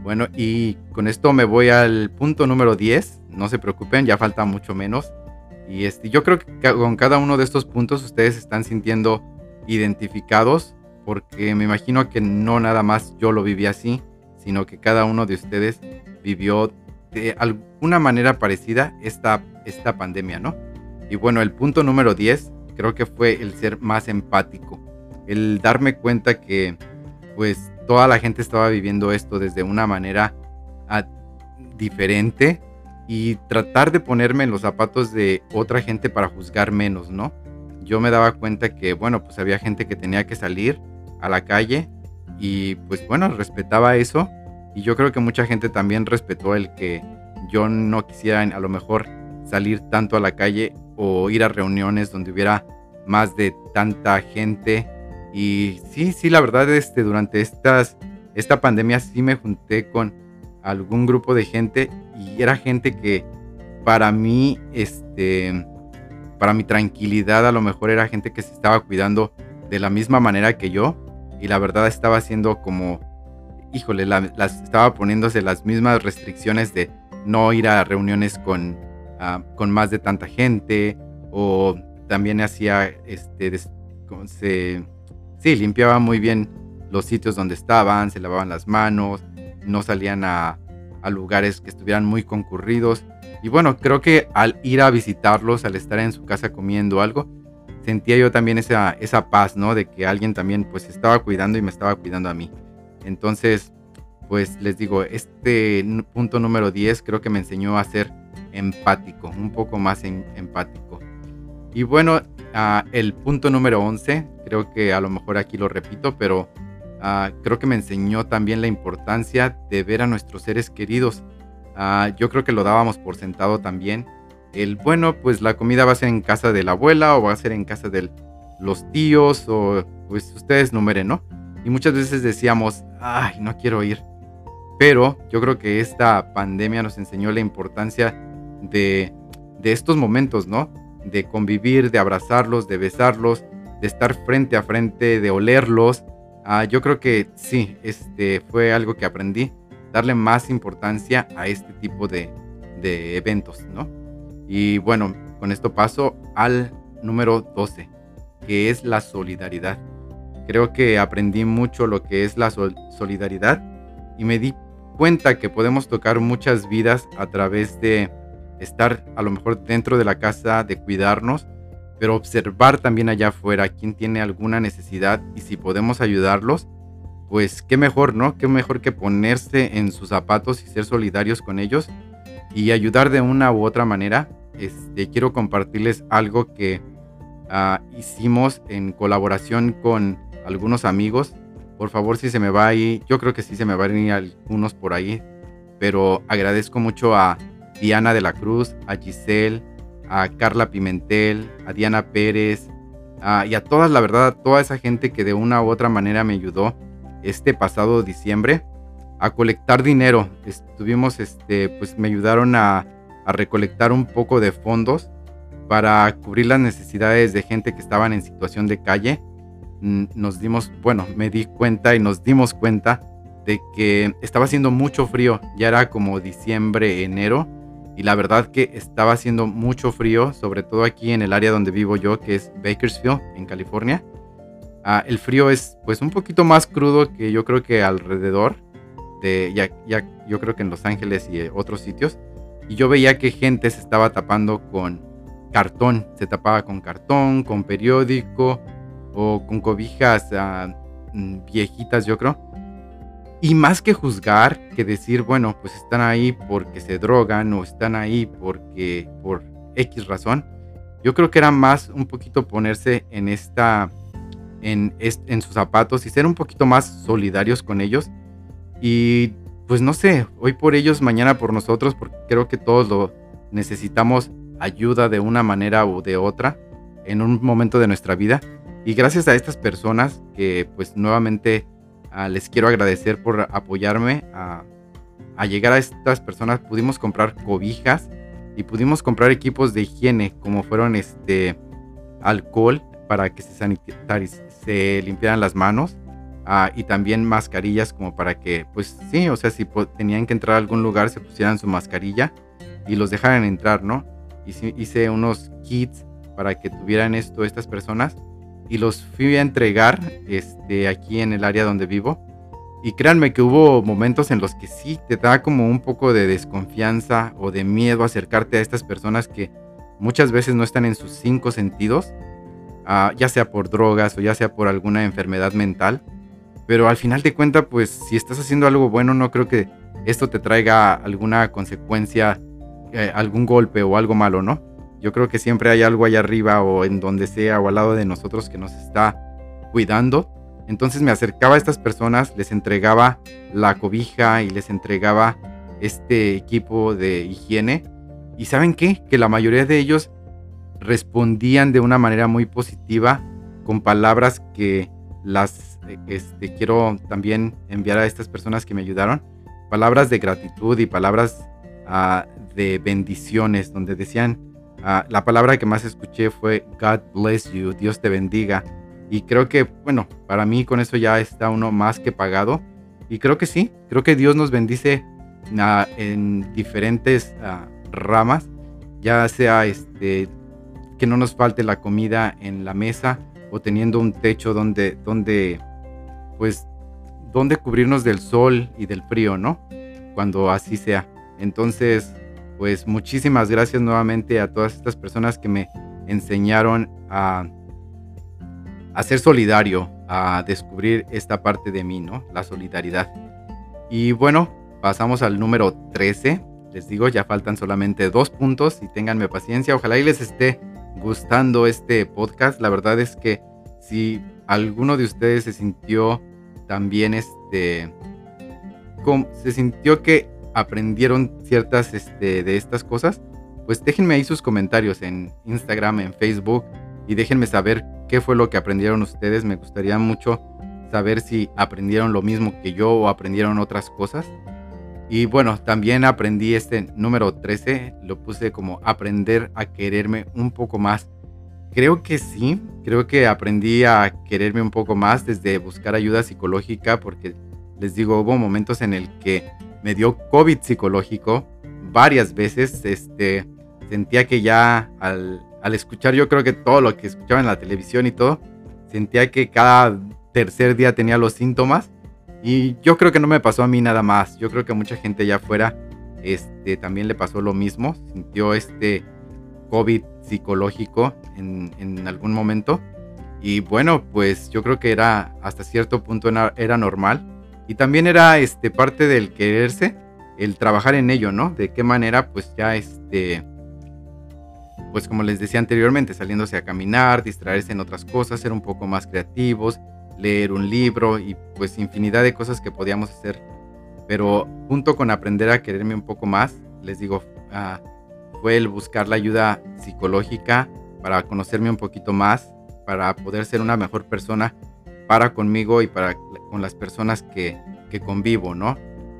Speaker 1: Bueno, y con esto me voy al punto número 10. No se preocupen, ya falta mucho menos. Y este, yo creo que con cada uno de estos puntos ustedes están sintiendo identificados porque me imagino que no nada más yo lo viví así, sino que cada uno de ustedes vivió de alguna manera parecida esta, esta pandemia, ¿no? Y bueno, el punto número 10 creo que fue el ser más empático, el darme cuenta que pues toda la gente estaba viviendo esto desde una manera ah, diferente y tratar de ponerme en los zapatos de otra gente para juzgar menos, ¿no? Yo me daba cuenta que, bueno, pues había gente que tenía que salir a la calle y pues bueno, respetaba eso y yo creo que mucha gente también respetó el que yo no quisiera a lo mejor salir tanto a la calle o ir a reuniones donde hubiera más de tanta gente. Y sí, sí, la verdad, este, durante estas, esta pandemia sí me junté con algún grupo de gente y era gente que para mí, este, para mi tranquilidad a lo mejor era gente que se estaba cuidando de la misma manera que yo y la verdad estaba haciendo como, híjole, las, estaba poniéndose las mismas restricciones de no ir a reuniones con Ah, con más de tanta gente o también hacía, este, se, sí, limpiaba muy bien los sitios donde estaban, se lavaban las manos, no salían a, lugares que estuvieran muy concurridos. Y bueno, creo que al ir a visitarlos, al estar en su casa comiendo algo, sentía yo también esa, esa paz, ¿no? De que alguien también pues estaba cuidando y me estaba cuidando a mí. Entonces, pues les digo, este punto número 10 creo que me enseñó a ser empático, un poco más empático. Y bueno, ah, el punto número 11, creo que a lo mejor aquí lo repito, pero ah, creo que me enseñó también la importancia de ver a nuestros seres queridos. Ah, yo creo que lo dábamos por sentado también. El bueno, pues la comida va a ser en casa de la abuela o va a ser en casa de los tíos o pues ustedes numeren, ¿no? Y muchas veces decíamos, ay, no quiero ir. Pero yo creo que esta pandemia nos enseñó la importancia de, estos momentos, ¿no? De convivir, de abrazarlos, de besarlos, de estar frente a frente, de olerlos. Ah, yo creo que sí, este fue algo que aprendí, darle más importancia a este tipo de, de eventos, ¿no? Y bueno, con esto paso al número 12, que es la solidaridad. Creo que aprendí mucho lo que es la solidaridad y me di cuenta que podemos tocar muchas vidas a través de estar a lo mejor dentro de la casa, de cuidarnos, pero observar también allá afuera quién tiene alguna necesidad y si podemos ayudarlos, pues qué mejor, ¿no? Qué mejor que ponerse en sus zapatos y ser solidarios con ellos y ayudar de una u otra manera. Este, quiero compartirles algo que ah, hicimos en colaboración con algunos amigos. Por favor, si se me va ahí, yo creo que sí se me van a ir algunos por ahí, pero agradezco mucho a Diana de la Cruz, a Giselle, a Carla Pimentel, a Diana Pérez, y a todas, la verdad, a toda esa gente que de una u otra manera me ayudó este pasado diciembre a colectar dinero. Estuvimos, este, pues me ayudaron a, a recolectar un poco de fondos para cubrir las necesidades de gente que estaban en situación de calle. Nos dimos, bueno, me di cuenta y nos dimos cuenta de que estaba haciendo mucho frío. Ya era como diciembre, enero y la verdad que estaba haciendo mucho frío, sobre todo aquí en el área donde vivo yo, que es Bakersfield, en California. Ah, el frío es pues un poquito más crudo que yo creo que alrededor de, ya, ya, yo creo que en Los Ángeles y otros sitios. Y yo veía que gente se estaba tapando con cartón, se tapaba con cartón, con periódico o con cobijas ah, mm, viejitas, yo creo. Y más que juzgar, que decir, bueno, pues están ahí porque se drogan o están ahí porque por X razón, yo creo que era más un poquito ponerse en esta, en, en sus zapatos y ser un poquito más solidarios con ellos. Y pues no sé, hoy por ellos, mañana por nosotros, porque creo que todos lo necesitamos ayuda de una manera u de otra en un momento de nuestra vida. Y gracias a estas personas que pues nuevamente Ah, les quiero agradecer por apoyarme a, llegar a estas personas. Pudimos comprar cobijas y pudimos comprar equipos de higiene como fueron este alcohol para que se, se limpiaran las manos ah, y también mascarillas como para que pues sí, o sea, si tenían que entrar a algún lugar se pusieran su mascarilla y los dejaran entrar, ¿no? Hice unos kits para que tuvieran esto estas personas y los fui a entregar este, aquí en el área donde vivo. Y créanme que hubo momentos en los que sí te da como un poco de desconfianza o de miedo acercarte a estas personas que muchas veces no están en sus cinco sentidos, ah, ya sea por drogas o ya sea por alguna enfermedad mental. Pero al final de cuentas, pues si estás haciendo algo bueno, no creo que esto te traiga alguna consecuencia, eh, algún golpe o algo malo, ¿no? Yo creo que siempre hay algo allá arriba o en donde sea o al lado de nosotros que nos está cuidando. Entonces me acercaba a estas personas, les entregaba la cobija y les entregaba este equipo de higiene. Y saben qué? Que la mayoría de ellos respondían de una manera muy positiva con palabras que las este, quiero también enviar a estas personas que me ayudaron. Palabras de gratitud y palabras ah, de bendiciones donde decían, Ah, la palabra que más escuché fue God bless you, Dios te bendiga. Y creo que, bueno, para mí con eso ya está uno más que pagado. Y creo que sí, creo que Dios nos bendice ah, en diferentes ah, ramas, ya sea este, que no nos falte la comida en la mesa o teniendo un techo donde, donde, pues, donde cubrirnos del sol y del frío, ¿no? Cuando así sea. Entonces, pues muchísimas gracias nuevamente a todas estas personas que me enseñaron a, ser solidario, a descubrir esta parte de mí, ¿no? La solidaridad. Y bueno, pasamos al número 13. Les digo, ya faltan solamente dos puntos y ténganme paciencia. Ojalá y les esté gustando este podcast. La verdad es que si alguno de ustedes se sintió también este... se sintió que aprendieron ciertas este, de estas cosas, pues déjenme ahí sus comentarios en Instagram, en Facebook y déjenme saber qué fue lo que aprendieron ustedes. Me gustaría mucho saber si aprendieron lo mismo que yo o aprendieron otras cosas. Y bueno, también aprendí este número 13, lo puse como aprender a quererme un poco más. Creo que sí, creo que aprendí a quererme un poco más desde buscar ayuda psicológica porque les digo, hubo momentos en el que me dio COVID psicológico varias veces. Este, sentía que ya al, escuchar yo creo que todo lo que escuchaba en la televisión y todo, sentía que cada tercer día tenía los síntomas. Y yo creo que no me pasó a mí nada más. Yo creo que mucha gente allá afuera este, también le pasó lo mismo. Sintió este COVID psicológico en, en algún momento. Y bueno, pues yo creo que era hasta cierto punto era normal. Y también era este, parte del quererse, el trabajar en ello, ¿no? De qué manera, pues ya este, pues como les decía anteriormente, saliéndose a caminar, distraerse en otras cosas, ser un poco más creativos, leer un libro y pues infinidad de cosas que podíamos hacer. Pero junto con aprender a quererme un poco más, les digo, ah, fue el buscar la ayuda psicológica para conocerme un poquito más, para poder ser una mejor persona para conmigo y para con las personas que, que convivo, ¿no?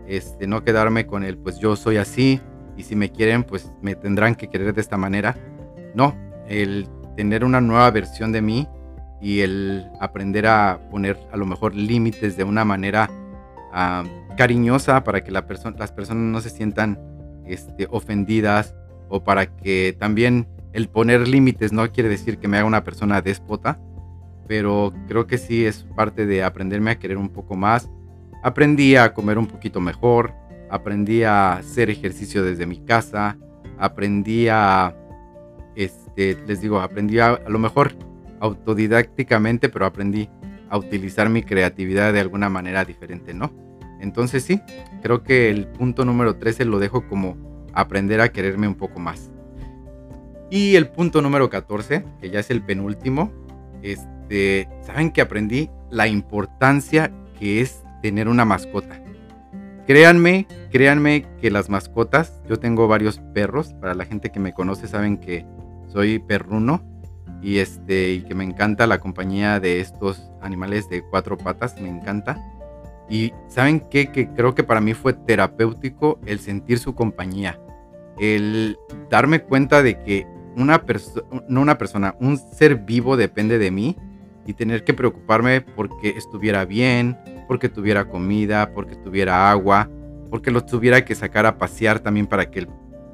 Speaker 1: Este, no quedarme con el, pues yo soy así y si me quieren, pues me tendrán que querer de esta manera. No, el tener una nueva versión de mí y el aprender a poner a lo mejor límites de una manera cariñosa para que la las personas no se sientan este, ofendidas o para que también el poner límites no quiere decir que me haga una persona déspota, pero creo que sí es parte de aprenderme a querer un poco más. Aprendí a comer un poquito mejor, aprendí a hacer ejercicio desde mi casa, aprendí a, este, les digo, aprendí a, a lo mejor autodidácticamente, pero aprendí a utilizar mi creatividad de alguna manera diferente, ¿no? Entonces sí, creo que el punto número 13 lo dejo como aprender a quererme un poco más. Y el punto número 14, que ya es el penúltimo, este, saben que aprendí la importancia que es tener una mascota. Créanme, créanme que las mascotas, yo tengo varios perros, para la gente que me conoce saben que soy perruno y este y que me encanta la compañía de estos animales de cuatro patas, me encanta. Y saben qué? que creo que para mí fue terapéutico el sentir su compañía, el darme cuenta de que una persona, no una persona, un ser vivo depende de mí y tener que preocuparme porque estuviera bien, porque tuviera comida, porque tuviera agua, porque los tuviera que sacar a pasear también para que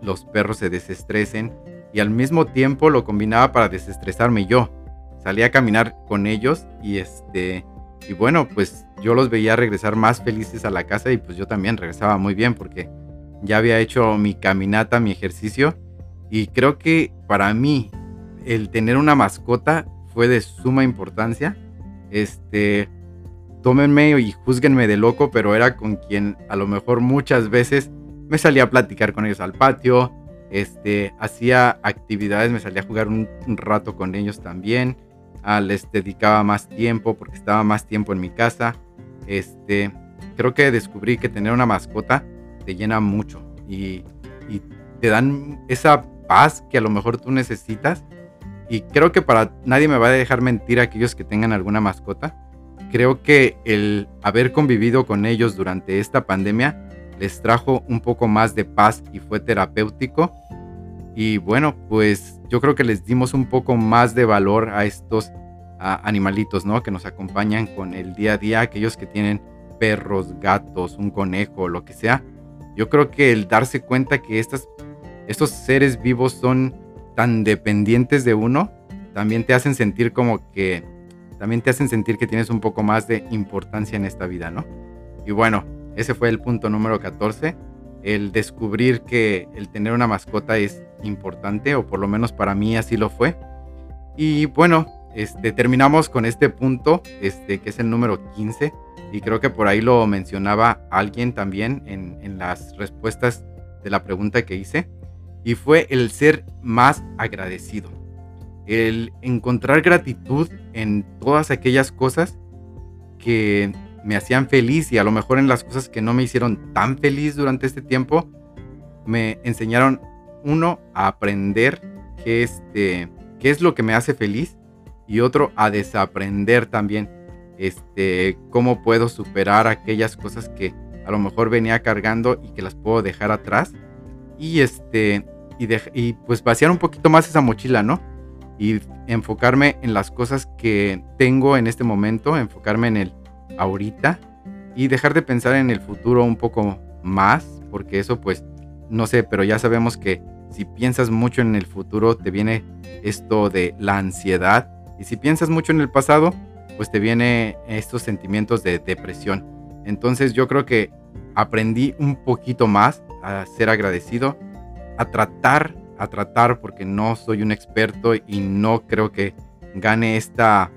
Speaker 1: los perros se desestresen y al mismo tiempo lo combinaba para desestresarme yo. Salía a caminar con ellos y este y bueno, pues yo los veía regresar más felices a la casa y pues yo también regresaba muy bien porque ya había hecho mi caminata, mi ejercicio y creo que para mí el tener una mascota fue de suma importancia. Este, tómenme y juzguenme de loco, pero era con quien a lo mejor muchas veces me salía a platicar con ellos al patio, este, hacía actividades, me salía a jugar un, rato con ellos también. Ah, les dedicaba más tiempo porque estaba más tiempo en mi casa. Este, creo que descubrí que tener una mascota te llena mucho y, y te dan esa paz que a lo mejor tú necesitas. Y creo que para nadie me va a dejar mentir aquellos que tengan alguna mascota. Creo que el haber convivido con ellos durante esta pandemia les trajo un poco más de paz y fue terapéutico. Y bueno, pues yo creo que les dimos un poco más de valor a estos animalitos, ¿no? Que nos acompañan con el día a día, aquellos que tienen perros, gatos, un conejo, lo que sea. Yo creo que el darse cuenta que estos seres vivos son tan dependientes de uno, también te hacen sentir como que, también te hacen sentir que tienes un poco más de importancia en esta vida, ¿no? Y bueno, ese fue el punto número 14, el descubrir que el tener una mascota es importante, o por lo menos para mí así lo fue. Y bueno, este, terminamos con este punto, este, que es el número 15, y creo que por ahí lo mencionaba alguien también en, en las respuestas de la pregunta que hice, y fue el ser más agradecido, el encontrar gratitud en todas aquellas cosas que me hacían feliz y a lo mejor en las cosas que no me hicieron tan feliz durante este tiempo, me enseñaron uno a aprender qué, este, qué es lo que me hace feliz y otro a desaprender también este, cómo puedo superar aquellas cosas que a lo mejor venía cargando y que las puedo dejar atrás y este y, y pues vaciar un poquito más esa mochila, ¿no? Y enfocarme en las cosas que tengo en este momento, enfocarme en el ahorita y dejar de pensar en el futuro un poco más, porque eso pues no sé, pero ya sabemos que si piensas mucho en el futuro te viene esto de la ansiedad y si piensas mucho en el pasado pues te viene estos sentimientos de depresión. Entonces yo creo que aprendí un poquito más a ser agradecido, a tratar, a tratar porque no soy un experto y no creo que gane esta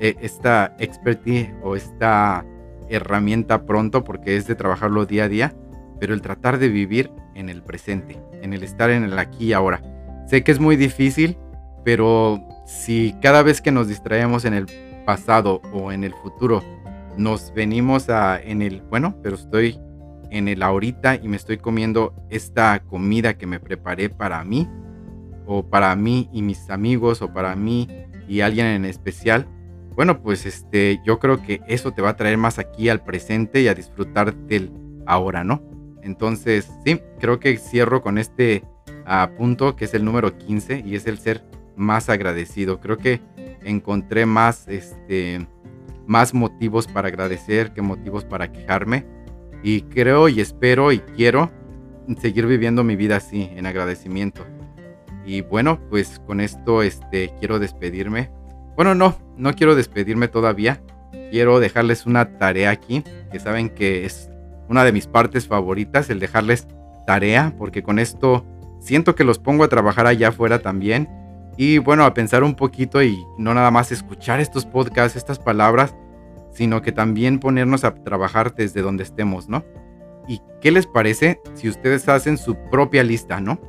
Speaker 1: e, esta expertise o esta herramienta pronto porque es de trabajarlo día a día, pero el tratar de vivir en el presente, en el estar en el aquí y ahora. Sé que es muy difícil, pero si cada vez que nos distraemos en el pasado o en el futuro nos venimos a en el, bueno, pero estoy en el ahorita y me estoy comiendo esta comida que me preparé para mí o para mí y mis amigos o para mí y alguien en especial, bueno, pues este yo creo que eso te va a traer más aquí al presente y a disfrutar del ahora, ¿no? Entonces, sí, creo que cierro con este ah, punto que es el número 15 y es el ser más agradecido. Creo que encontré más este más motivos para agradecer que motivos para quejarme y creo y espero y quiero seguir viviendo mi vida así, en agradecimiento. Y bueno, pues con esto este, quiero despedirme. Bueno, no, no quiero despedirme todavía. Quiero dejarles una tarea aquí, que saben que es una de mis partes favoritas, el dejarles tarea, porque con esto siento que los pongo a trabajar allá afuera también. Y bueno, a pensar un poquito y no nada más escuchar estos podcasts, estas palabras, sino que también ponernos a trabajar desde donde estemos, ¿no? ¿Y qué les parece si ustedes hacen su propia lista, ¿no?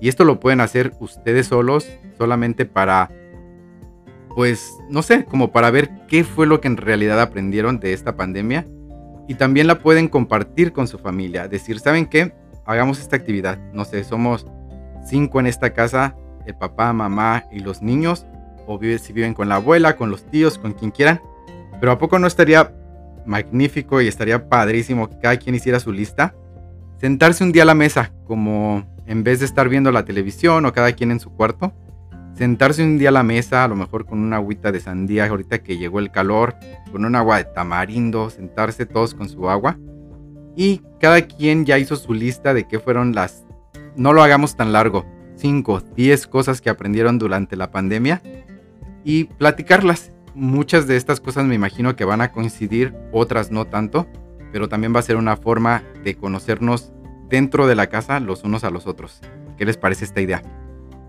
Speaker 1: Y esto lo pueden hacer ustedes solos, solamente para, pues, no sé, como para ver qué fue lo que en realidad aprendieron de esta pandemia. Y también la pueden compartir con su familia, decir, ¿saben qué? Hagamos esta actividad. No sé, somos cinco en esta casa, el papá, mamá y los niños, o vive, si viven con la abuela, con los tíos, con quien quieran pero ¿a poco no estaría magnífico y estaría padrísimo que cada quien hiciera su lista? Sentarse un día a la mesa, como en vez de estar viendo la televisión o cada quien en su cuarto, sentarse un día a la mesa, a lo mejor con una agüita de sandía, ahorita que llegó el calor, con un agua de tamarindo, sentarse todos con su agua. Y cada quien ya hizo su lista de qué fueron las, no lo hagamos tan largo, 5, 10 cosas que aprendieron durante la pandemia y platicarlas muchas de estas cosas me imagino que van a coincidir, otras no tanto, pero también va a ser una forma de conocernos dentro de la casa los unos a los otros. ¿Qué les parece esta idea?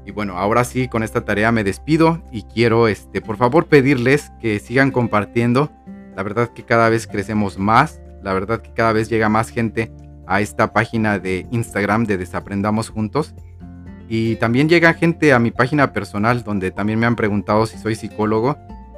Speaker 1: Y bueno, ahora sí, con esta tarea me despido y quiero, este, por favor, pedirles que sigan compartiendo. La verdad que cada vez crecemos más, la verdad que cada vez llega más gente a esta página de Instagram de Desaprendamos Juntos. Y también llega gente a mi página personal donde también me han preguntado si soy psicólogo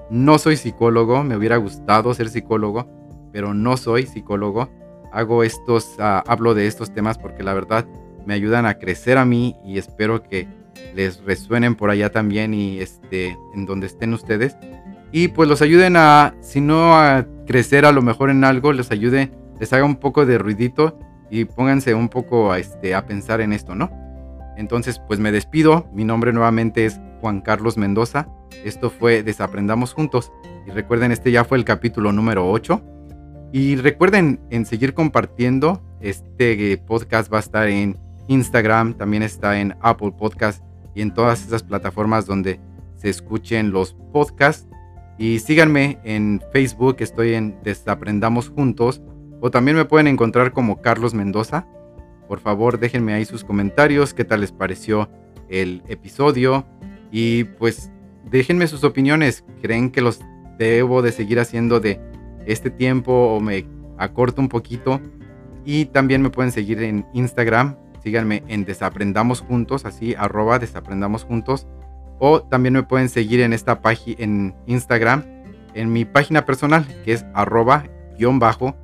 Speaker 1: no soy psicólogo, me hubiera gustado ser psicólogo, pero no soy psicólogo. Hago estos, ah, hablo de estos temas porque la verdad me ayudan a crecer a mí y espero que les resuenen por allá también y este, en donde estén ustedes. Y pues los ayuden a, si no a crecer a lo mejor en algo, les ayude, les haga un poco de ruidito y pónganse un poco a, este, a pensar en esto, ¿no? Entonces, pues me despido. Mi nombre nuevamente es Juan Carlos Mendoza. Esto fue Desaprendamos Juntos. Y recuerden, este ya fue el capítulo número 8. Y recuerden en seguir compartiendo. Este podcast va a estar en Instagram, también está en Apple Podcast y en todas esas plataformas donde se escuchen los podcasts. Y síganme en Facebook, estoy en Desaprendamos Juntos. O también me pueden encontrar como Carlos Mendoza. Por favor, déjenme ahí sus comentarios, qué tal les pareció el episodio. Y pues déjenme sus opiniones. ¿Creen que los debo de seguir haciendo de este tiempo o me acorto un poquito? Y también me pueden seguir en Instagram. Síganme en Desaprendamos Juntos, así arroba Desaprendamos Juntos. O también me pueden seguir en esta página en Instagram, en mi página personal, que es arroba guion bajo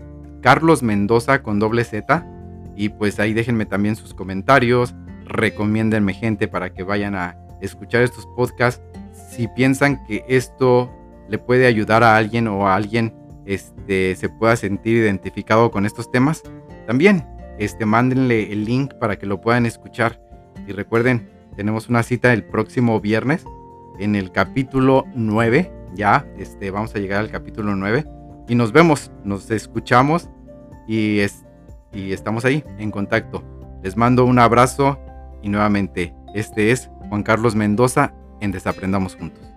Speaker 1: Carlos Mendoza con doble Z. Y pues ahí déjenme también sus comentarios, recomiéndenme gente para que vayan a escuchar estos podcasts si piensan que esto le puede ayudar a alguien o a alguien este, se pueda sentir identificado con estos temas, también este, mándenle el link para que lo puedan escuchar. Y recuerden, tenemos una cita el próximo viernes en el capítulo 9. Ya este, vamos a llegar al capítulo 9. Y nos vemos, nos escuchamos y, y estamos ahí en contacto. Les mando un abrazo y nuevamente, este es Juan Carlos Mendoza en Desaprendamos Juntos.